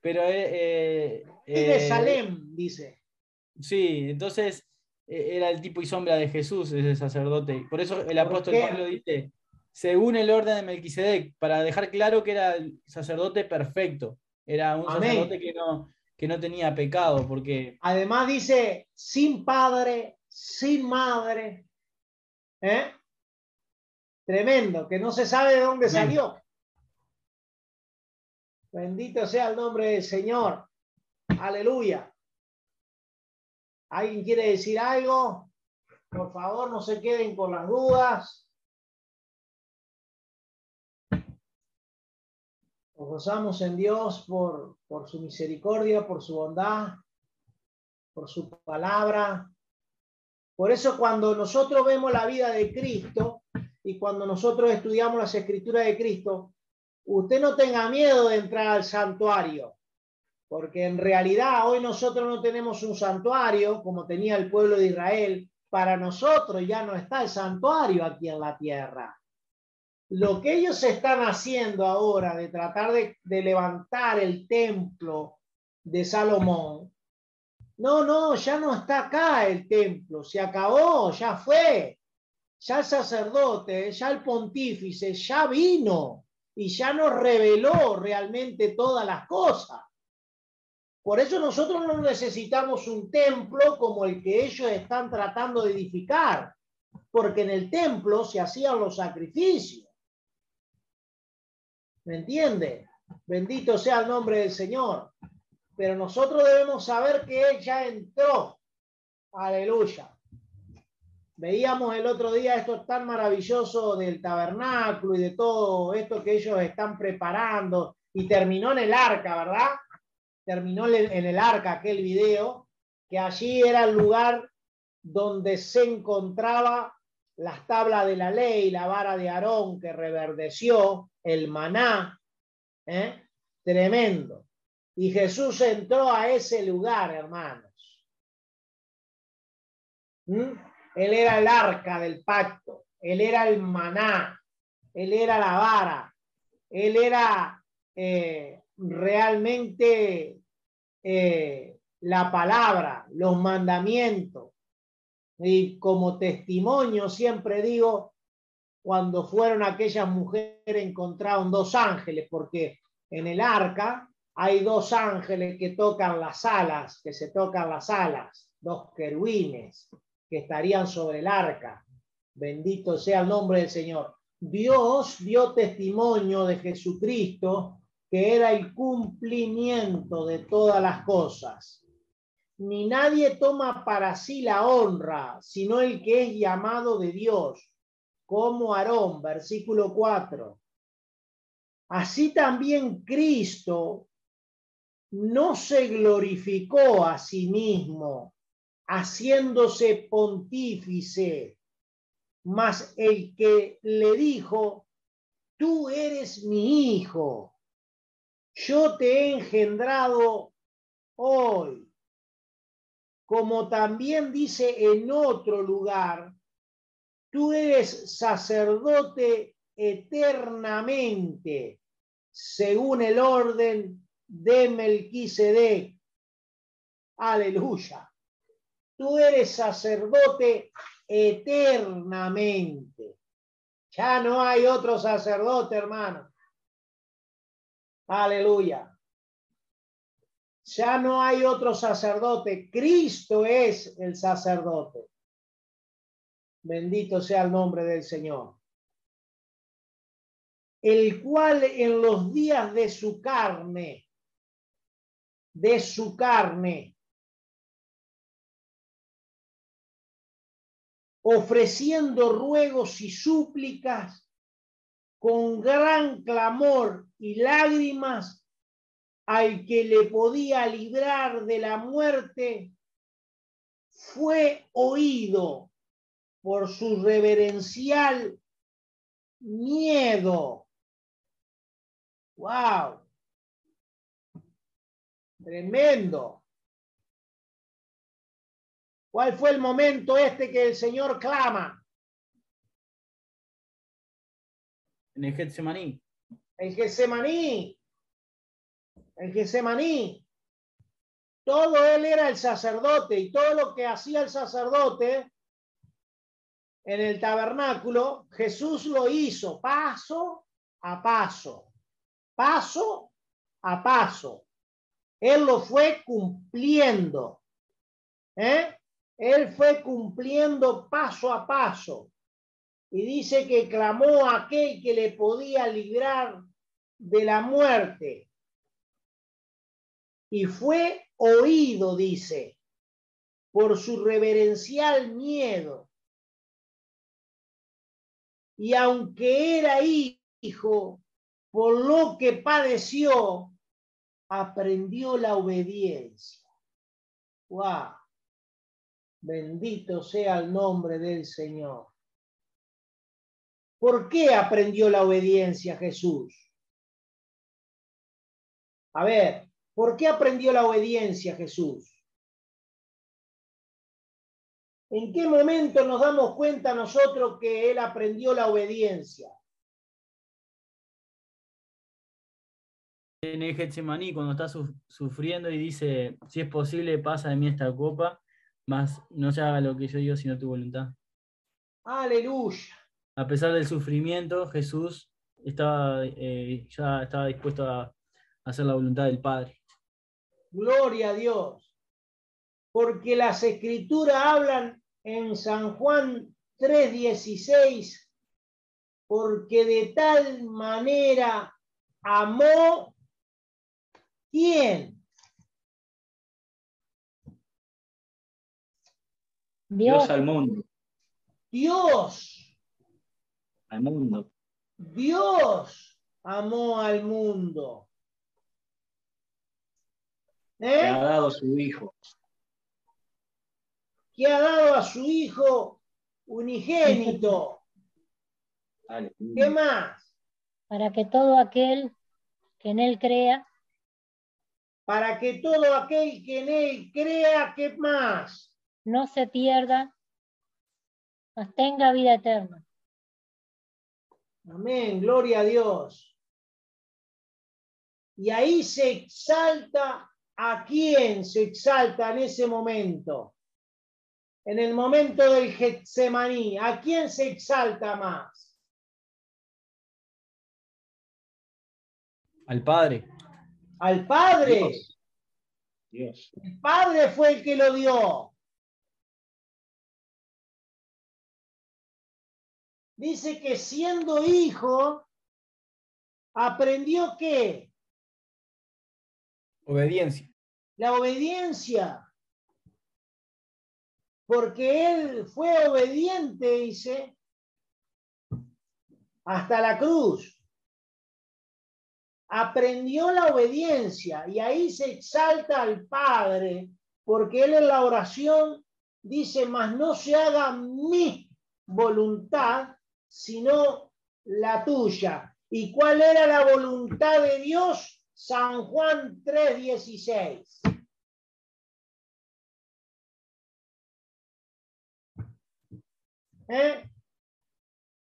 pero eh, de Salem, dice. Sí, entonces e, era el tipo y sombra de Jesús, ese sacerdote. Por eso el apóstol Pablo dice, según el orden de Melquisedec, para dejar claro que era el sacerdote perfecto, era un sacerdote que no, que no tenía pecado, porque... Además dice, sin padre, sin madre. ¿eh? Tremendo, que no se sabe de dónde salió. Bendito sea el nombre del Señor. Aleluya. ¿Alguien quiere decir algo? Por favor, no se queden con las dudas. Nos gozamos en Dios por, por su misericordia, por su bondad, por su palabra. Por eso cuando nosotros vemos la vida de Cristo y cuando nosotros estudiamos las escrituras de Cristo, usted no tenga miedo de entrar al santuario porque en realidad hoy nosotros no tenemos un santuario como tenía el pueblo de Israel. Para nosotros ya no está el santuario aquí en la tierra. Lo que ellos están haciendo ahora de tratar de, levantar el templo de Salomón, no, no, ya no está acá el templo, se acabó, ya fue. Ya el sacerdote, ya el pontífice, ya vino y ya nos reveló realmente todas las cosas. Por eso nosotros no necesitamos un templo como el que ellos están tratando de edificar, porque en el templo se hacían los sacrificios. ¿Me entiende? Bendito sea el nombre del Señor. Pero nosotros debemos saber que Él ya entró. Aleluya. Veíamos el otro día esto tan maravilloso del tabernáculo y de todo esto que ellos están preparando y terminó en el arca, ¿verdad? terminó en el arca aquel video, que allí era el lugar donde se encontraba las tablas de la ley, la vara de Aarón que reverdeció, el maná, ¿eh? tremendo. Y Jesús entró a ese lugar, hermanos. ¿Mm? Él era el arca del pacto, él era el maná, él era la vara, él era eh, realmente eh, la palabra, los mandamientos. Y como testimonio siempre digo, cuando fueron aquellas mujeres encontraron dos ángeles, porque en el arca hay dos ángeles que tocan las alas, que se tocan las alas, dos querubines que estarían sobre el arca. Bendito sea el nombre del Señor. Dios dio testimonio de Jesucristo que era el cumplimiento de todas las cosas. Ni nadie toma para sí la honra, sino el que es llamado de Dios, como Aarón, versículo 4. Así también Cristo no se glorificó a sí mismo, haciéndose pontífice, mas el que le dijo, tú eres mi hijo yo te he engendrado hoy, como también dice en otro lugar, tú eres sacerdote eternamente, según el orden de Melquisedec. Aleluya. Tú eres sacerdote eternamente. Ya no hay otro sacerdote, hermano. Aleluya. Ya no hay otro sacerdote. Cristo es el sacerdote. Bendito sea el nombre del Señor. El cual en los días de su carne, de su carne, ofreciendo ruegos y súplicas con gran clamor y lágrimas al que le podía librar de la muerte, fue oído por su reverencial miedo. ¡Wow! Tremendo. ¿Cuál fue el momento este que el Señor clama? En el Getsemaní. El Getsemaní. El Getsemaní. Todo él era el sacerdote y todo lo que hacía el sacerdote en el tabernáculo, Jesús lo hizo paso a paso, paso a paso. Él lo fue cumpliendo. ¿eh? Él fue cumpliendo paso a paso. Y dice que clamó a aquel que le podía librar de la muerte. Y fue oído, dice, por su reverencial miedo. Y aunque era hijo, por lo que padeció, aprendió la obediencia. ¡Wow! Bendito sea el nombre del Señor. ¿Por qué aprendió la obediencia Jesús? A ver, ¿por qué aprendió la obediencia Jesús? ¿En qué momento nos damos cuenta nosotros que él aprendió la obediencia? En el Getsemaní, cuando está sufriendo y dice, si es posible, pasa de mí esta copa, más no se haga lo que yo digo, sino tu voluntad. Aleluya. A pesar del sufrimiento, Jesús estaba, eh, ya estaba dispuesto a hacer la voluntad del Padre. Gloria a Dios. Porque las escrituras hablan en San Juan 3:16, porque de tal manera amó quién. Dios al mundo. Dios. Al mundo. Dios amó al mundo. ¿Eh? ha dado su Hijo. Que ha dado a su Hijo unigénito. ¿Qué más? Para que todo aquel que en Él crea. Para que todo aquel que en Él crea, ¿qué más? No se pierda, mas tenga vida eterna. Amén, gloria a Dios. Y ahí se exalta ¿A quién se exalta en ese momento? En el momento del Getsemaní, ¿a quién se exalta más? Al Padre. Al Padre. Dios. El Padre fue el que lo dio. Dice que siendo hijo, aprendió qué? Obediencia. La obediencia. Porque él fue obediente, dice, hasta la cruz. Aprendió la obediencia y ahí se exalta al Padre, porque él en la oración dice, mas no se haga mi voluntad, sino la tuya. ¿Y cuál era la voluntad de Dios? San Juan 3:16. ¿Eh?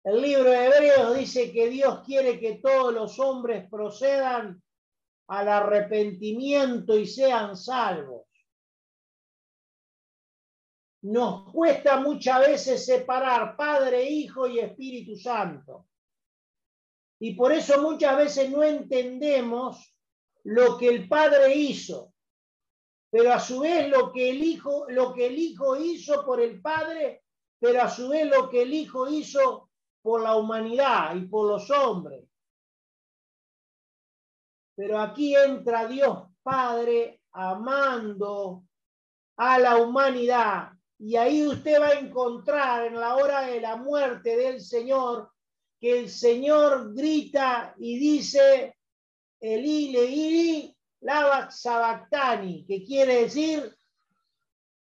El libro de Hebreos dice que Dios quiere que todos los hombres procedan al arrepentimiento y sean salvos. Nos cuesta muchas veces separar Padre, Hijo y Espíritu Santo. Y por eso muchas veces no entendemos lo que el Padre hizo, pero a su vez lo que el Hijo, lo que el Hijo hizo por el Padre, pero a su vez lo que el Hijo hizo por la humanidad y por los hombres. Pero aquí entra Dios Padre amando a la humanidad. Y ahí usted va a encontrar en la hora de la muerte del Señor que el Señor grita y dice, Eli Leiri Lava Sabactani, que quiere decir,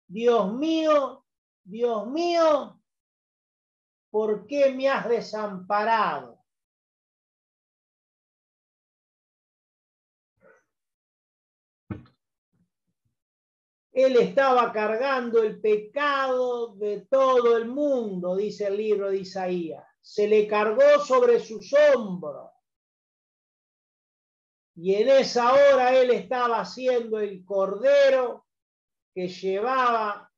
Dios mío, Dios mío, ¿por qué me has desamparado? Él estaba cargando el pecado de todo el mundo, dice el libro de Isaías. Se le cargó sobre sus hombros. Y en esa hora él estaba haciendo el cordero que llevaba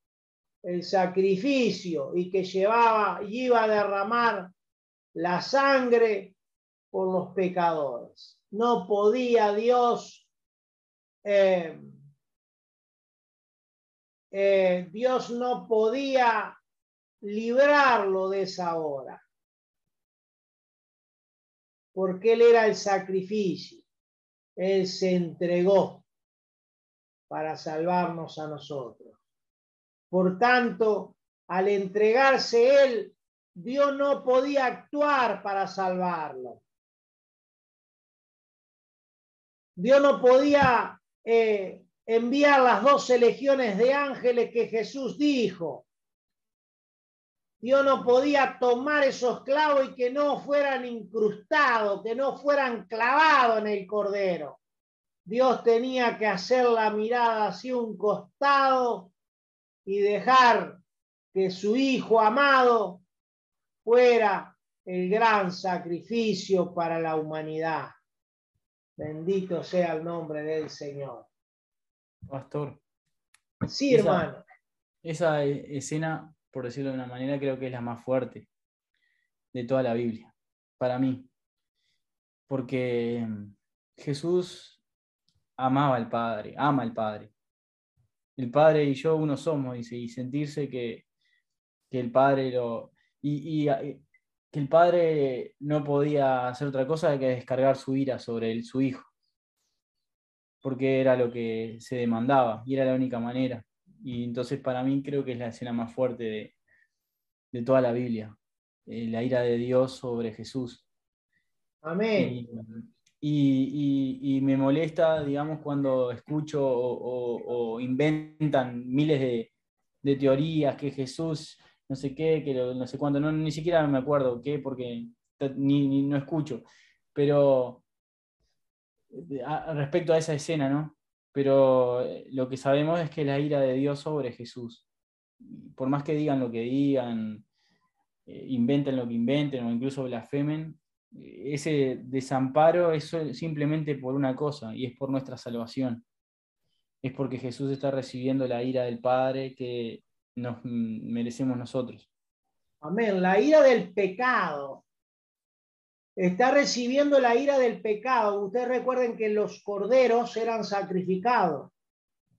el sacrificio y que llevaba y iba a derramar la sangre por los pecadores. No podía Dios eh, eh, Dios no podía librarlo de esa hora, porque Él era el sacrificio, Él se entregó para salvarnos a nosotros. Por tanto, al entregarse Él, Dios no podía actuar para salvarlo. Dios no podía eh, enviar las doce legiones de ángeles que Jesús dijo. Dios no podía tomar esos clavos y que no fueran incrustados, que no fueran clavados en el cordero. Dios tenía que hacer la mirada hacia un costado y dejar que su Hijo amado fuera el gran sacrificio para la humanidad. Bendito sea el nombre del Señor. Pastor. Sí, hermano. Esa escena, por decirlo de una manera, creo que es la más fuerte de toda la Biblia, para mí. Porque Jesús amaba al Padre, ama al Padre. El Padre y yo uno somos, dice, y sentirse que, el Padre lo... Y, que el Padre no podía hacer otra cosa que descargar su ira sobre su Hijo porque era lo que se demandaba y era la única manera. Y entonces para mí creo que es la escena más fuerte de, toda la Biblia, eh, la ira de Dios sobre Jesús. Amén. Y, me molesta, digamos, cuando escucho o, inventan miles de, teorías que Jesús, no sé qué, que no sé cuándo, no, ni siquiera me acuerdo qué, porque ni no escucho. Pero respecto a esa escena, ¿no? Pero eh, lo que sabemos es que la ira de Dios sobre Jesús, por más que digan lo que digan, eh, inventen lo que inventen o incluso blasfemen, eh, ese desamparo es simplemente por una cosa y es por nuestra salvación. Es porque Jesús está recibiendo la ira del Padre que nos merecemos nosotros. Amén. La ira del pecado está recibiendo la ira del pecado. Ustedes recuerden que los corderos eran sacrificados.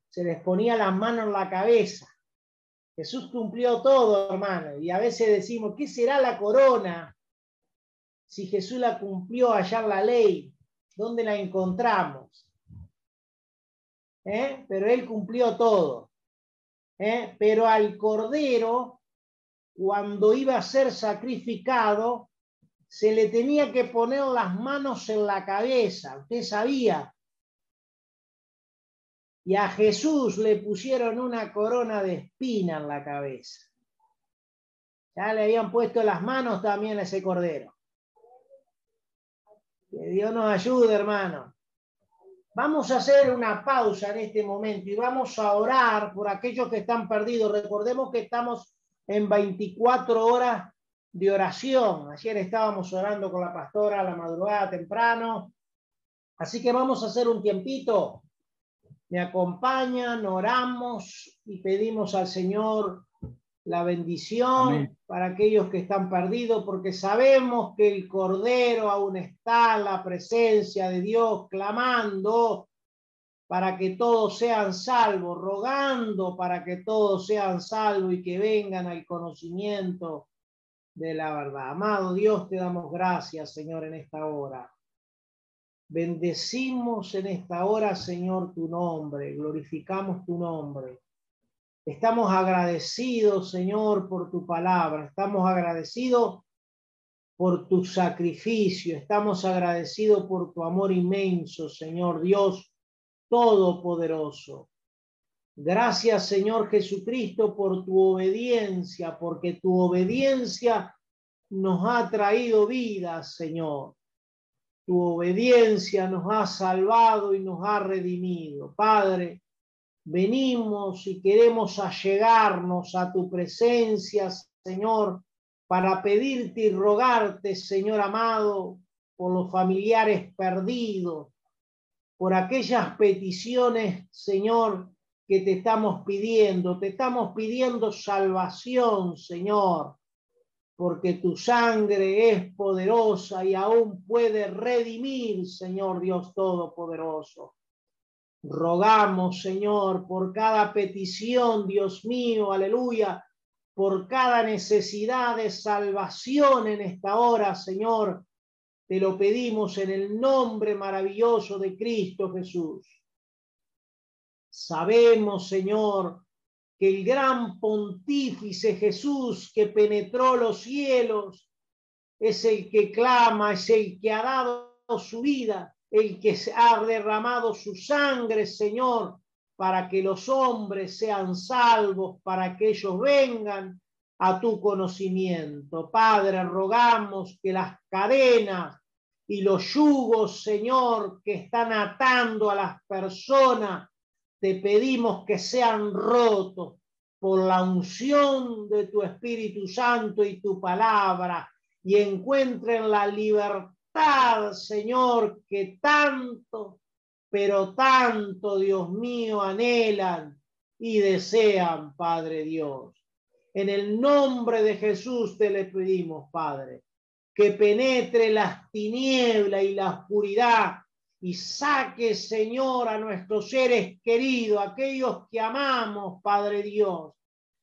Se les ponía las manos en la cabeza. Jesús cumplió todo, hermano. Y a veces decimos, ¿qué será la corona? Si Jesús la cumplió en la ley, ¿dónde la encontramos? ¿Eh? Pero él cumplió todo. ¿Eh? Pero al cordero, cuando iba a ser sacrificado, se le tenía que poner las manos en la cabeza, usted sabía. Y a Jesús le pusieron una corona de espina en la cabeza. Ya le habían puesto las manos también a ese cordero. Que Dios nos ayude, hermano. Vamos a hacer una pausa en este momento y vamos a orar por aquellos que están perdidos. Recordemos que estamos en 24 horas de oración. Ayer estábamos orando con la pastora a la madrugada temprano. Así que vamos a hacer un tiempito. Me acompañan, oramos y pedimos al Señor la bendición para aquellos que están perdidos, porque sabemos que el Cordero aún está en la presencia de Dios, clamando para que todos sean salvos, rogando para que todos sean salvos y que vengan al conocimiento de la verdad. Amado Dios, te damos gracias, Señor, en esta hora. Bendecimos en esta hora, Señor, tu nombre, glorificamos tu nombre. Estamos agradecidos, Señor, por tu palabra. Estamos agradecidos por tu sacrificio. Estamos agradecidos por tu amor inmenso, Señor Dios Todopoderoso. Gracias, Señor Jesucristo, por tu obediencia, porque tu obediencia nos ha traído vida, Señor. Tu obediencia nos ha salvado y nos ha redimido. Padre, venimos y queremos allegarnos a tu presencia, Señor, para pedirte y rogarte, Señor amado, por los familiares perdidos, por aquellas peticiones, Señor, que te estamos pidiendo. Te estamos pidiendo salvación, Señor, porque tu sangre es poderosa y aún puede redimir, Señor Dios Todopoderoso. Rogamos, Señor, por cada petición, Dios mío, aleluya, por cada necesidad de salvación en esta hora, Señor. Te lo pedimos en el nombre maravilloso de Cristo Jesús. Sabemos, Señor, que el gran pontífice Jesús que penetró los cielos es el que clama, es el que ha dado su vida, el que ha derramado su sangre, Señor, para que los hombres sean salvos, para que ellos vengan a tu conocimiento. Padre, rogamos que las cadenas y los yugos, Señor, que están atando a las personas te pedimos que sean rotos por la unción de tu Espíritu Santo y tu palabra y encuentren la libertad, Señor, que tanto, pero tanto, Dios mío, anhelan y desean, Padre Dios. En el nombre de Jesús te le pedimos, Padre, que penetre las tinieblas y la oscuridad y saque, Señor, a nuestros seres queridos, aquellos que amamos, Padre Dios,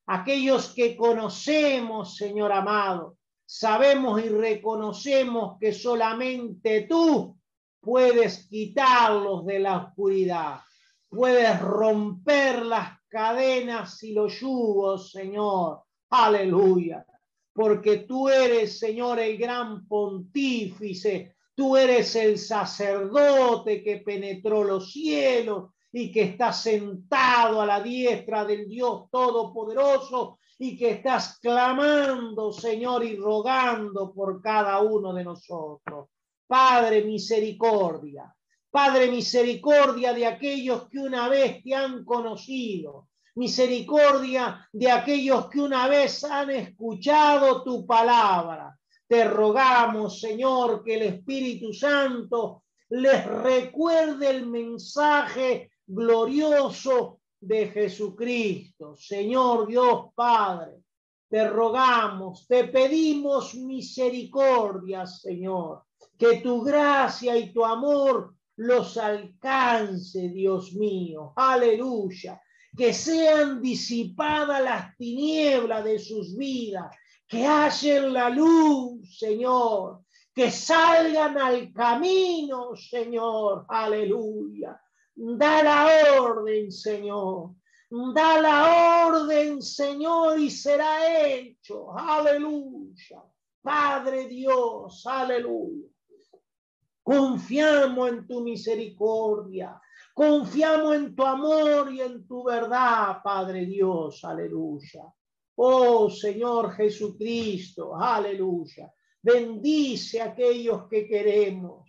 aquellos que conocemos, Señor amado. Sabemos y reconocemos que solamente tú puedes quitarlos de la oscuridad, puedes romper las cadenas y los yugos, Señor. Aleluya. Porque tú eres, Señor, el gran pontífice Tú eres el sacerdote que penetró los cielos y que está sentado a la diestra del Dios Todopoderoso y que estás clamando, Señor, y rogando por cada uno de nosotros. Padre, misericordia. Padre, misericordia de aquellos que una vez te han conocido. Misericordia de aquellos que una vez han escuchado tu palabra. Te rogamos, Señor, que el Espíritu Santo les recuerde el mensaje glorioso de Jesucristo. Señor Dios Padre, te rogamos, te pedimos misericordia, Señor, que tu gracia y tu amor los alcance, Dios mío. Aleluya. Que sean disipadas las tinieblas de sus vidas que hallen la luz, Señor, que salgan al camino, Señor, aleluya. Da la orden, Señor. Da la orden, Señor, y será hecho. Aleluya. Padre Dios, aleluya. Confiamos en tu misericordia. Confiamos en tu amor y en tu verdad, Padre Dios, aleluya. Oh Señor Jesucristo, aleluya. Bendice a aquellos que queremos.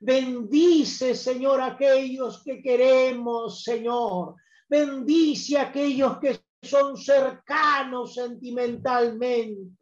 Bendice, Señor, aquellos que queremos, Señor. Bendice a aquellos que son cercanos sentimentalmente.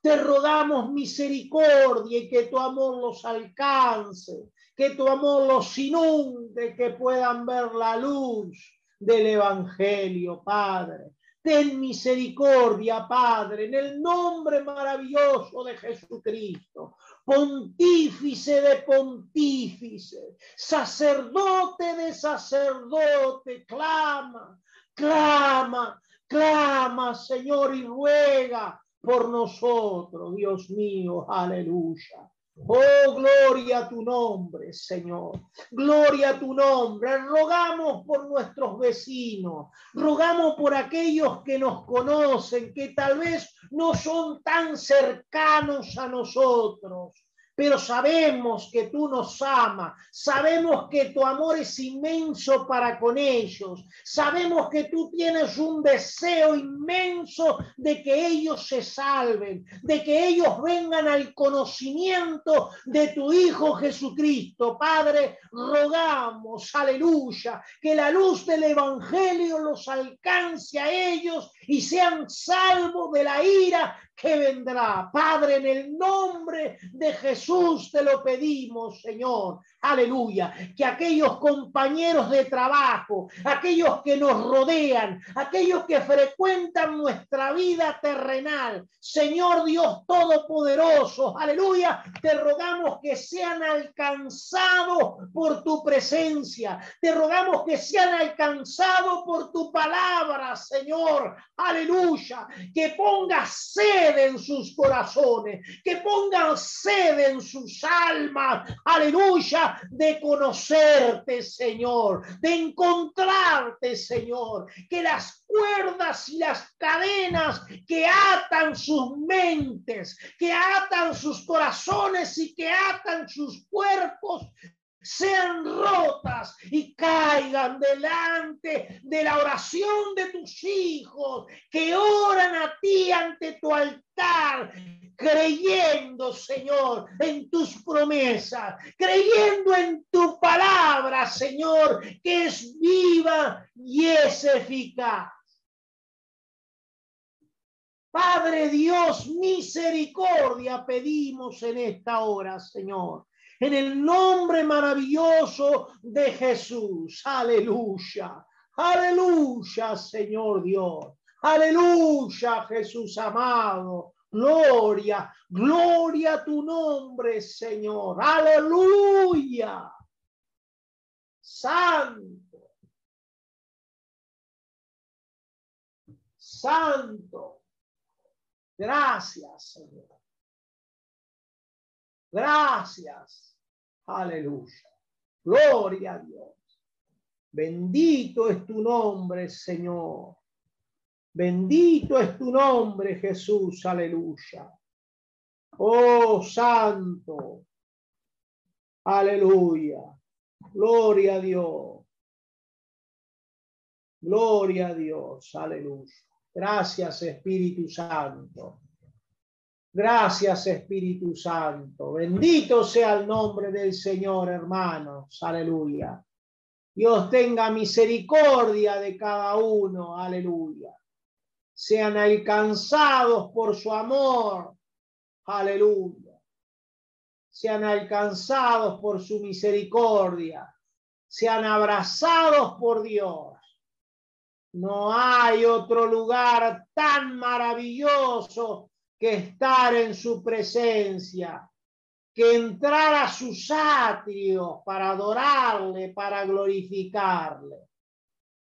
Te rogamos misericordia y que tu amor los alcance, que tu amor los inunde, que puedan ver la luz del Evangelio, Padre. Ten misericordia, Padre, en el nombre maravilloso de Jesucristo. Pontífice de pontífice, sacerdote de sacerdote, clama, clama, clama, Señor, y ruega por nosotros, Dios mío, aleluya. Oh, gloria a tu nombre, Señor. Gloria a tu nombre. Rogamos por nuestros vecinos. Rogamos por aquellos que nos conocen, que tal vez no son tan cercanos a nosotros pero sabemos que tú nos amas, sabemos que tu amor es inmenso para con ellos, sabemos que tú tienes un deseo inmenso de que ellos se salven, de que ellos vengan al conocimiento de tu Hijo Jesucristo. Padre, rogamos, aleluya, que la luz del Evangelio los alcance a ellos y sean salvos de la ira que vendrá. Padre, en el nombre de Jesús te lo pedimos, Señor. Aleluya. Que aquellos compañeros de trabajo, aquellos que nos rodean, aquellos que frecuentan nuestra vida terrenal, Señor Dios Todopoderoso, aleluya, te rogamos que sean alcanzados por tu presencia. Te rogamos que sean alcanzados por tu palabra, Señor. Aleluya. Que pongas sed en sus corazones, que pongan sed en sus almas. Aleluya de conocerte, Señor, de encontrarte, Señor, que las cuerdas y las cadenas que atan sus mentes, que atan sus corazones y que atan sus cuerpos, sean rotas y caigan delante de la oración de tus hijos que oran a ti ante tu altar, creyendo, Señor, en tus promesas, creyendo en tu palabra, Señor, que es viva y es eficaz. Padre Dios, misericordia pedimos en esta hora, Señor en el nombre maravilloso de Jesús. Aleluya. Aleluya, Señor Dios. Aleluya, Jesús amado. Gloria, gloria a tu nombre, Señor. Aleluya. Santo. Santo. Gracias, Señor. Gracias. Aleluya. Gloria a Dios. Bendito es tu nombre, Señor. Bendito es tu nombre, Jesús. Aleluya. Oh, santo. Aleluya. Gloria a Dios. Gloria a Dios. Aleluya. Gracias, Espíritu Santo. Gracias Espíritu Santo. Bendito sea el nombre del Señor, hermanos. Aleluya. Dios tenga misericordia de cada uno. Aleluya. Sean alcanzados por su amor. Aleluya. Sean alcanzados por su misericordia. Sean abrazados por Dios. No hay otro lugar tan maravilloso que estar en su presencia, que entrar a sus atrios para adorarle, para glorificarle.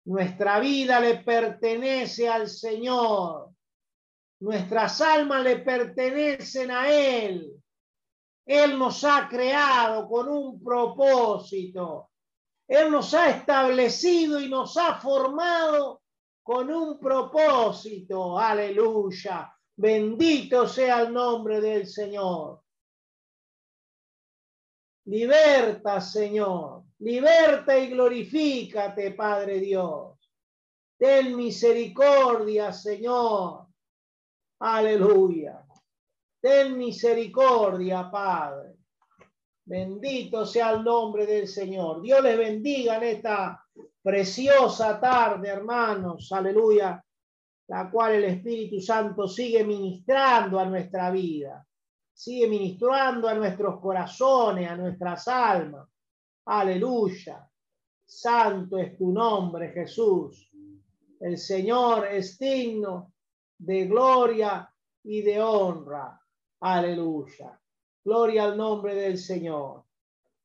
Nuestra vida le pertenece al Señor. Nuestras almas le pertenecen a Él. Él nos ha creado con un propósito. Él nos ha establecido y nos ha formado con un propósito. Aleluya. Bendito sea el nombre del Señor. Liberta, Señor. Liberta y glorifícate, Padre Dios. Ten misericordia, Señor. Aleluya. Ten misericordia, Padre. Bendito sea el nombre del Señor. Dios les bendiga en esta preciosa tarde, hermanos. Aleluya la cual el Espíritu Santo sigue ministrando a nuestra vida, sigue ministrando a nuestros corazones, a nuestras almas. Aleluya. Santo es tu nombre, Jesús. El Señor es digno de gloria y de honra. Aleluya. Gloria al nombre del Señor.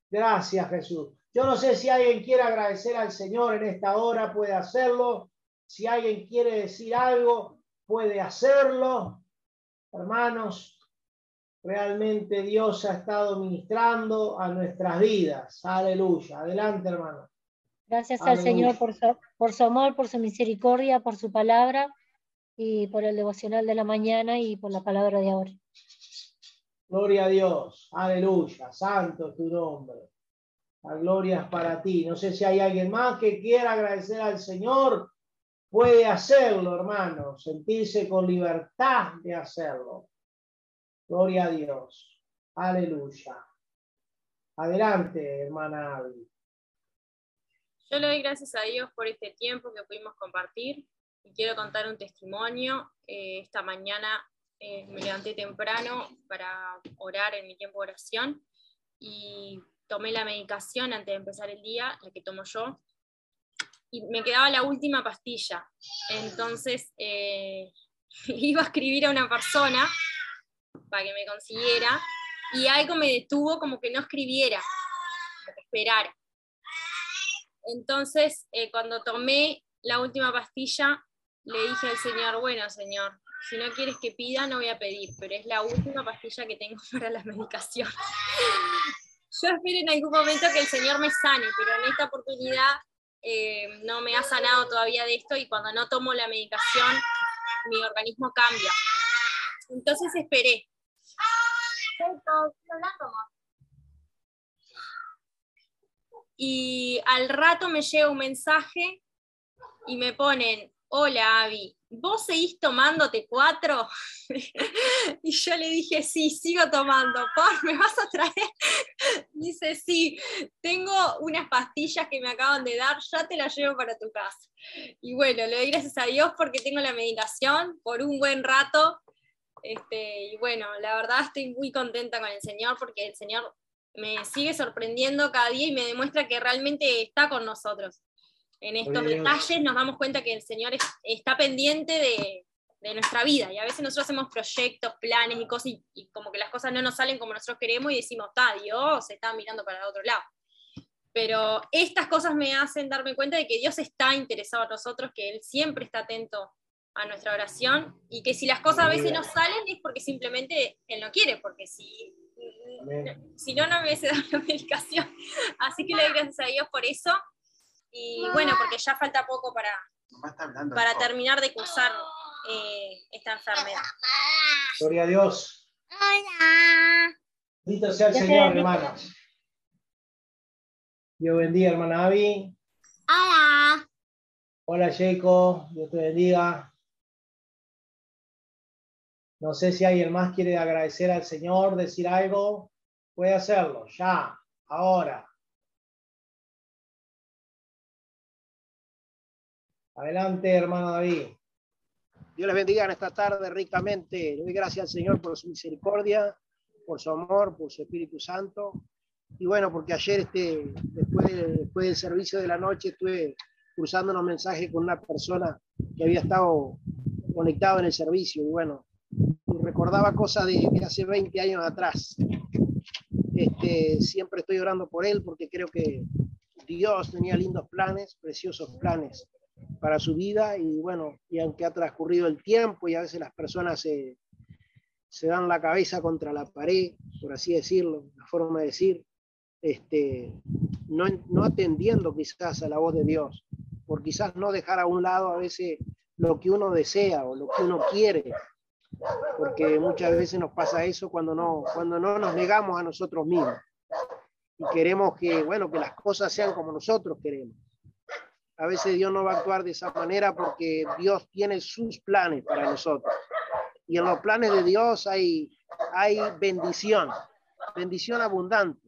Gracias, Jesús. Yo no sé si alguien quiere agradecer al Señor en esta hora, puede hacerlo. Si alguien quiere decir algo, puede hacerlo. Hermanos, realmente Dios ha estado ministrando a nuestras vidas. Aleluya. Adelante, hermano. Gracias al Señor por su, por su amor, por su misericordia, por su palabra y por el devocional de la mañana y por la palabra de ahora. Gloria a Dios. Aleluya. Santo es tu nombre. La gloria es para ti. No sé si hay alguien más que quiera agradecer al Señor. Puede hacerlo, hermano. Sentirse con libertad de hacerlo. Gloria a Dios. Aleluya. Adelante, hermana Abby. Yo le doy gracias a Dios por este tiempo que pudimos compartir y quiero contar un testimonio. Eh, esta mañana eh, me levanté temprano para orar en mi tiempo de oración y tomé la medicación antes de empezar el día, la que tomo yo, y me quedaba la última pastilla. Entonces eh, iba a escribir a una persona para que me consiguiera y algo me detuvo como que no escribiera, que esperara. Entonces, eh, cuando tomé la última pastilla, le dije al Señor, bueno, Señor, si no quieres que pida, no voy a pedir, pero es la última pastilla que tengo para la medicación. Yo espero en algún momento que el Señor me sane, pero en esta oportunidad eh, no me ha sanado todavía de esto y cuando no tomo la medicación, mi organismo cambia. Entonces esperé. Y al rato me llega un mensaje y me ponen, hola Avi, ¿vos seguís tomándote cuatro? y yo le dije, sí, sigo tomando, por, ¿me vas a traer? Dice, sí, tengo unas pastillas que me acaban de dar, ya te las llevo para tu casa. Y bueno, le doy gracias a Dios porque tengo la medicación por un buen rato. Este, y bueno, la verdad estoy muy contenta con el Señor porque el Señor me sigue sorprendiendo cada día y me demuestra que realmente está con nosotros. En estos detalles nos damos cuenta que el Señor está pendiente de, nuestra vida y a veces nosotros hacemos proyectos, planes y cosas y, como que las cosas no nos salen como nosotros queremos y decimos, está, Dios está mirando para el otro lado. Pero estas cosas me hacen darme cuenta de que Dios está interesado en nosotros, que Él siempre está atento a nuestra oración y que si las cosas a veces no salen es porque simplemente Él no quiere, porque si si no, no me hubiese dado la medicación. Así que le doy gracias a Dios por eso. Y bueno, porque ya falta poco para, para terminar de cursar eh, esta enfermedad. Gloria a Dios. Hola. Bendito sea el Señor, hermanas. Dios bendiga, hermana Avi. Hola. Hola, Jacob. Dios te bendiga. No sé si alguien más quiere agradecer al Señor, decir algo. Puede hacerlo, ya, ahora. Adelante, hermano David. Dios les bendiga en esta tarde ricamente. Le doy gracias al Señor por su misericordia, por su amor, por su Espíritu Santo. Y bueno, porque ayer, este, después, después del servicio de la noche, estuve cruzando unos mensajes con una persona que había estado conectado en el servicio. Y bueno, recordaba cosas de, hace 20 años atrás. Este, siempre estoy orando por él porque creo que Dios tenía lindos planes, preciosos planes para su vida y bueno, y aunque ha transcurrido el tiempo y a veces las personas se, se dan la cabeza contra la pared, por así decirlo, la forma de decir, este, no, no atendiendo quizás a la voz de Dios, por quizás no dejar a un lado a veces lo que uno desea o lo que uno quiere, porque muchas veces nos pasa eso cuando no, cuando no nos negamos a nosotros mismos y queremos que, bueno, que las cosas sean como nosotros queremos. A veces Dios no va a actuar de esa manera porque Dios tiene sus planes para nosotros. Y en los planes de Dios hay, hay bendición, bendición abundante.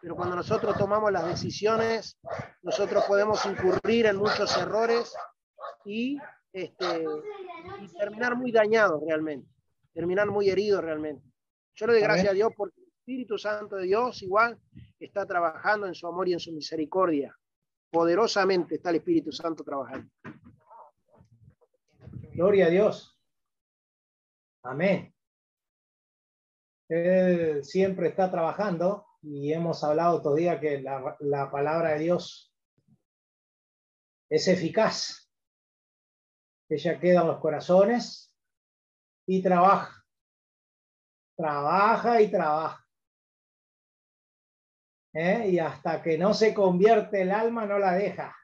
Pero cuando nosotros tomamos las decisiones, nosotros podemos incurrir en muchos errores y este, y terminar muy dañado realmente, terminar muy herido realmente. Yo le doy gracias a Dios porque el Espíritu Santo de Dios igual está trabajando en su amor y en su misericordia. Poderosamente está el Espíritu Santo trabajando. Gloria a Dios. Amén. Él siempre está trabajando y hemos hablado todavía que la, la palabra de Dios es eficaz ella queda en los corazones y trabaja. Trabaja y trabaja. ¿eh? y hasta que no se convierte el alma no la deja.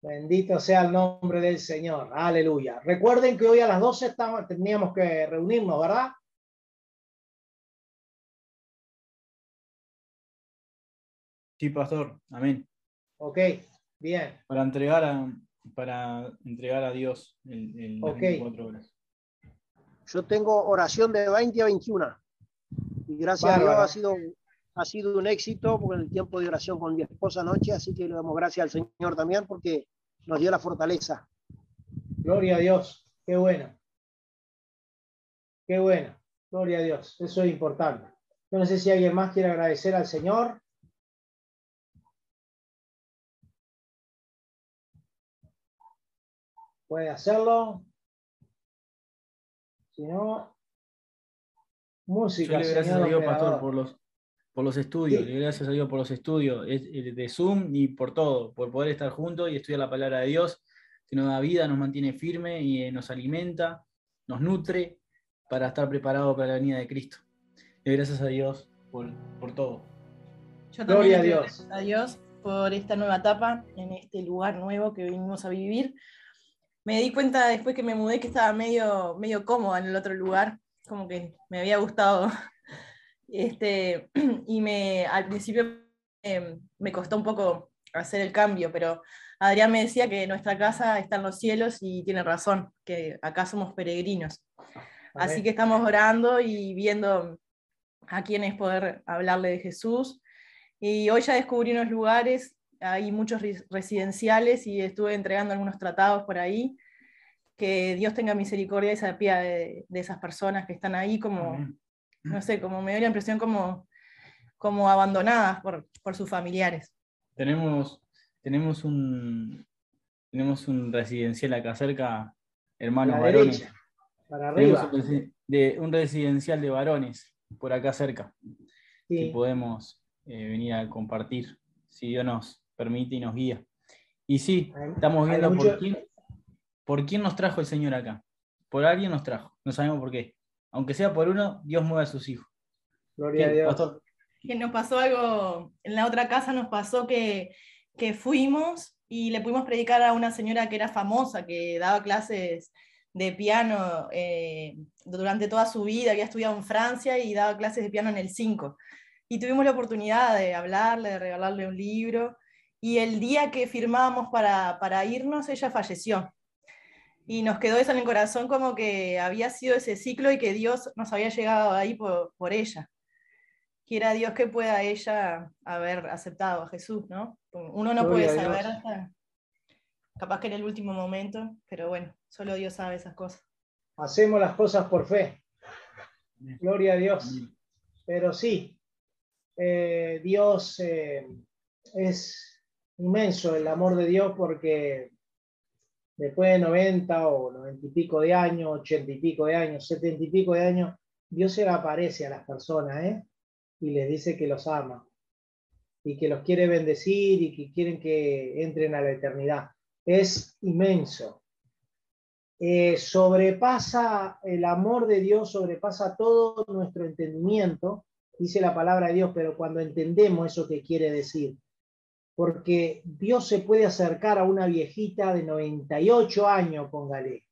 Bendito sea el nombre del Señor. Aleluya. Recuerden que hoy a las 12 teníamos que reunirnos, ¿verdad? Sí, pastor. Amén. Ok, bien. Para entregar a, para entregar a Dios el en las okay. 24 horas. Yo tengo oración de 20 a 21. Y gracias a. Dios ha sido, ha sido un éxito en el tiempo de oración con mi esposa anoche, así que le damos gracias al Señor también porque nos dio la fortaleza. Gloria a Dios. Qué bueno. Qué bueno. Gloria a Dios. Eso es importante. Yo no sé si alguien más quiere agradecer al Señor. Puede hacerlo. Si no, música. Yo le doy gracias a Dios, pastor, por los, por los estudios. Sí. Le doy gracias a Dios por los estudios es- es de Zoom y por todo, por poder estar juntos y estudiar la palabra de Dios, que nos da vida, nos mantiene firme y eh, nos alimenta, nos nutre para estar preparados para la venida de Cristo. Le gracias a Dios por, por todo. Yo Gloria a Dios. gracias a Dios por esta nueva etapa en este lugar nuevo que vinimos a vivir. Me di cuenta después que me mudé que estaba medio, medio cómoda en el otro lugar, como que me había gustado. Este, y me, al principio eh, me costó un poco hacer el cambio, pero Adrián me decía que nuestra casa está en los cielos y tiene razón, que acá somos peregrinos. Así que estamos orando y viendo a quiénes poder hablarle de Jesús. Y hoy ya descubrí unos lugares, hay muchos res- residenciales y estuve entregando algunos tratados por ahí. Que Dios tenga misericordia y se apiade de, de esas personas que están ahí como, Amén. no sé, como me dio la impresión como, como abandonadas por, por sus familiares. Tenemos, tenemos, un, tenemos un residencial acá cerca, hermanos la varones. derecha. Para Tenemos arriba. un, de, un residencial de varones por acá cerca. Sí. que podemos eh, venir a compartir, si Dios nos permite y nos guía. Y sí, estamos viendo mucho- por, quién, por quién nos trajo el Señor acá. Por alguien nos trajo, no sabemos por qué. Aunque sea por uno, Dios mueve a sus hijos. Gloria a ¿Qué, Dios. pastor? que nos pasó algo, en la otra casa nos pasó que, que fuimos y le pudimos predicar a una señora que era famosa, que daba clases de piano eh, durante toda su vida, había estudiado en Francia y daba clases de piano en el 5. Y tuvimos la oportunidad de hablarle, de regalarle un libro. Y el día que firmábamos para, para irnos, ella falleció. Y nos quedó eso en el corazón como que había sido ese ciclo y que Dios nos había llegado ahí por, por ella quiera Dios que pueda ella haber aceptado a Jesús, ¿no? Uno no Gloria puede saber hasta, capaz que en el último momento, pero bueno, solo Dios sabe esas cosas. Hacemos las cosas por fe. Gloria a Dios. Pero sí, eh, Dios eh, es inmenso el amor de Dios porque después de 90 o 90 y pico de años, 80 y pico de años, 70 y pico de años, Dios se aparece a las personas ¿eh? y les dice que los ama y que los quiere bendecir y que quieren que entren a la eternidad. Es inmenso. Eh, sobrepasa el amor de Dios, sobrepasa todo nuestro entendimiento, dice la palabra de Dios, pero cuando entendemos eso que quiere decir, porque Dios se puede acercar a una viejita de 98 años, póngale,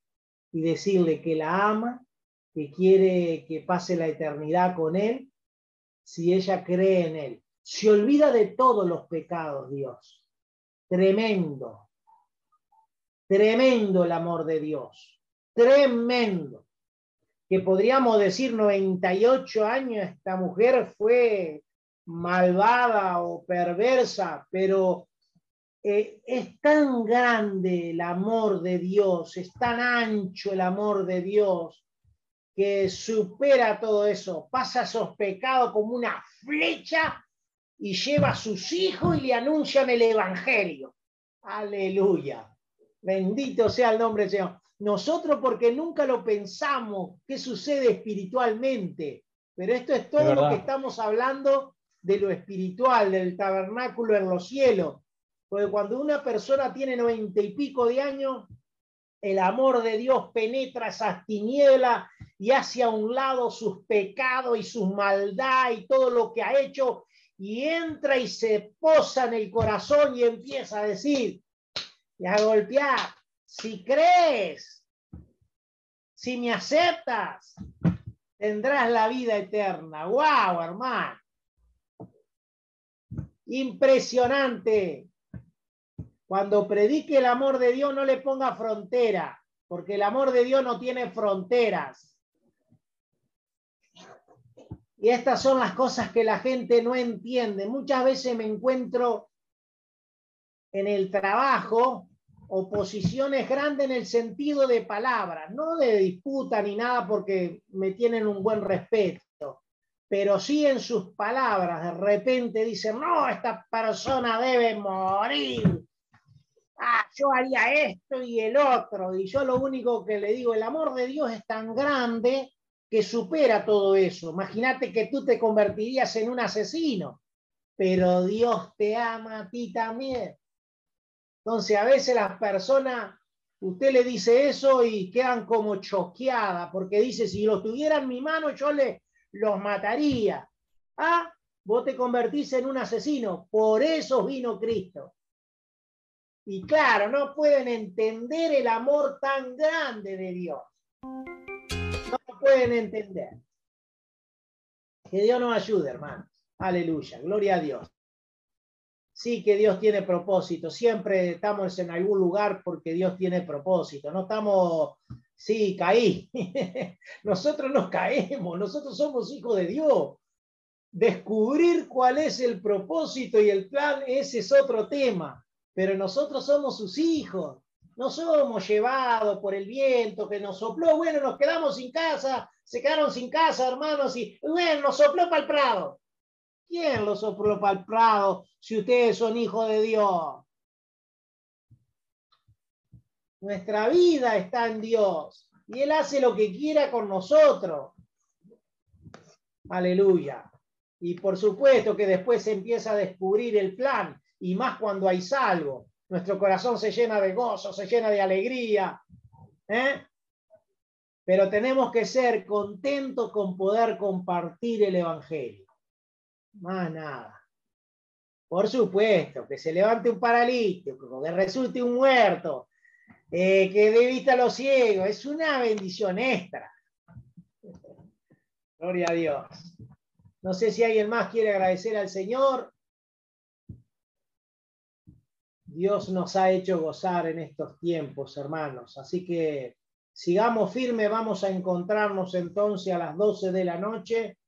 y decirle que la ama, que quiere que pase la eternidad con Él, si ella cree en Él. Se olvida de todos los pecados, Dios. Tremendo. Tremendo el amor de Dios. Tremendo. Que podríamos decir 98 años, esta mujer fue malvada o perversa, pero eh, es tan grande el amor de Dios, es tan ancho el amor de Dios, que supera todo eso, pasa esos pecados como una flecha y lleva a sus hijos y le anuncian el Evangelio. Aleluya. Bendito sea el nombre del Señor. Nosotros porque nunca lo pensamos qué sucede espiritualmente, pero esto es todo Es lo que estamos hablando de lo espiritual, del tabernáculo en los cielos. Porque cuando una persona tiene noventa y pico de años, el amor de Dios penetra esas tinieblas y hace a un lado sus pecados y su maldad y todo lo que ha hecho y entra y se posa en el corazón y empieza a decir y a golpear, si crees, si me aceptas, tendrás la vida eterna. ¡Wow, hermano! Impresionante. Cuando predique el amor de Dios, no le ponga frontera, porque el amor de Dios no tiene fronteras. Y estas son las cosas que la gente no entiende. Muchas veces me encuentro en el trabajo oposiciones grandes en el sentido de palabras, no de disputa ni nada porque me tienen un buen respeto, pero sí en sus palabras. De repente dicen, no, esta persona debe morir. Ah, yo haría esto y el otro. Y yo lo único que le digo, el amor de Dios es tan grande que supera todo eso. Imagínate que tú te convertirías en un asesino, pero Dios te ama a ti también. Entonces, a veces las personas, usted le dice eso y quedan como choqueadas, porque dice, si lo tuviera en mi mano, yo le, los mataría. Ah, vos te convertís en un asesino, por eso vino Cristo. Y claro, no pueden entender el amor tan grande de Dios. No lo pueden entender. Que Dios nos ayude, hermanos. Aleluya. Gloria a Dios. Sí que Dios tiene propósito. Siempre estamos en algún lugar porque Dios tiene propósito. No estamos, sí, caí. nosotros nos caemos. Nosotros somos hijos de Dios. Descubrir cuál es el propósito y el plan, ese es otro tema pero nosotros somos sus hijos, no somos llevados por el viento que nos sopló, bueno, nos quedamos sin casa, se quedaron sin casa, hermanos, y bueno, nos sopló para el prado. ¿Quién lo sopló para el prado si ustedes son hijos de Dios? Nuestra vida está en Dios y Él hace lo que quiera con nosotros. Aleluya. Y por supuesto que después se empieza a descubrir el plan y más cuando hay salvo. Nuestro corazón se llena de gozo, se llena de alegría. ¿eh? Pero tenemos que ser contentos con poder compartir el Evangelio. Más nada. Por supuesto, que se levante un paralítico, que resulte un muerto, eh, que dé vista a los ciegos, es una bendición extra. Gloria a Dios. No sé si alguien más quiere agradecer al Señor. Dios nos ha hecho gozar en estos tiempos, hermanos. Así que sigamos firme, vamos a encontrarnos entonces a las 12 de la noche,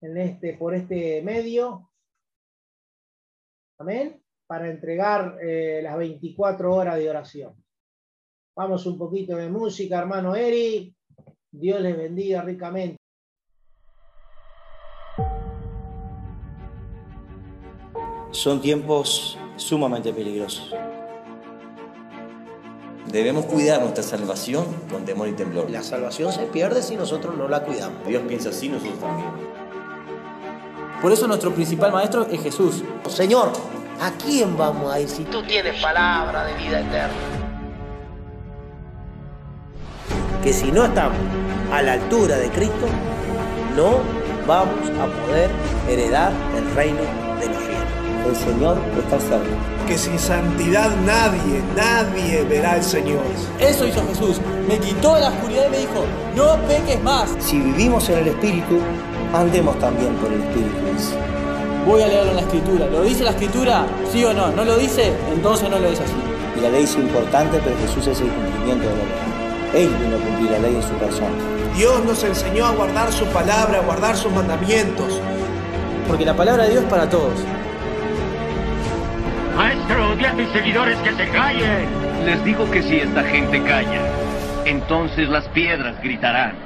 en este, por este medio. Amén. Para entregar eh, las 24 horas de oración. Vamos un poquito de música, hermano Eri. Dios les bendiga ricamente. Son tiempos sumamente peligrosos. Debemos cuidar nuestra salvación con temor y temblor. La salvación se pierde si nosotros no la cuidamos. Dios piensa así, nosotros también. Por eso nuestro principal maestro es Jesús. Señor, ¿a quién vamos a ir si tú tienes palabra de vida eterna? Que si no estamos a la altura de Cristo, no vamos a poder heredar el reino de los cielos el Señor está cerca. Que sin santidad nadie, nadie verá al Señor. Eso hizo Jesús. Me quitó la oscuridad y me dijo, no peques más. Si vivimos en el Espíritu, andemos también por el Espíritu. Voy a leerlo en la Escritura. ¿Lo dice la Escritura? ¿Sí o no? ¿No lo dice? Entonces no lo es así. Y la ley es importante, pero Jesús es el cumplimiento de la ley. Él vino a cumplir la ley en su persona. Dios nos enseñó a guardar su palabra, a guardar sus mandamientos. Porque la palabra de Dios es para todos. Maestro, di a mis seguidores que se callen. Les digo que si esta gente calla, entonces las piedras gritarán.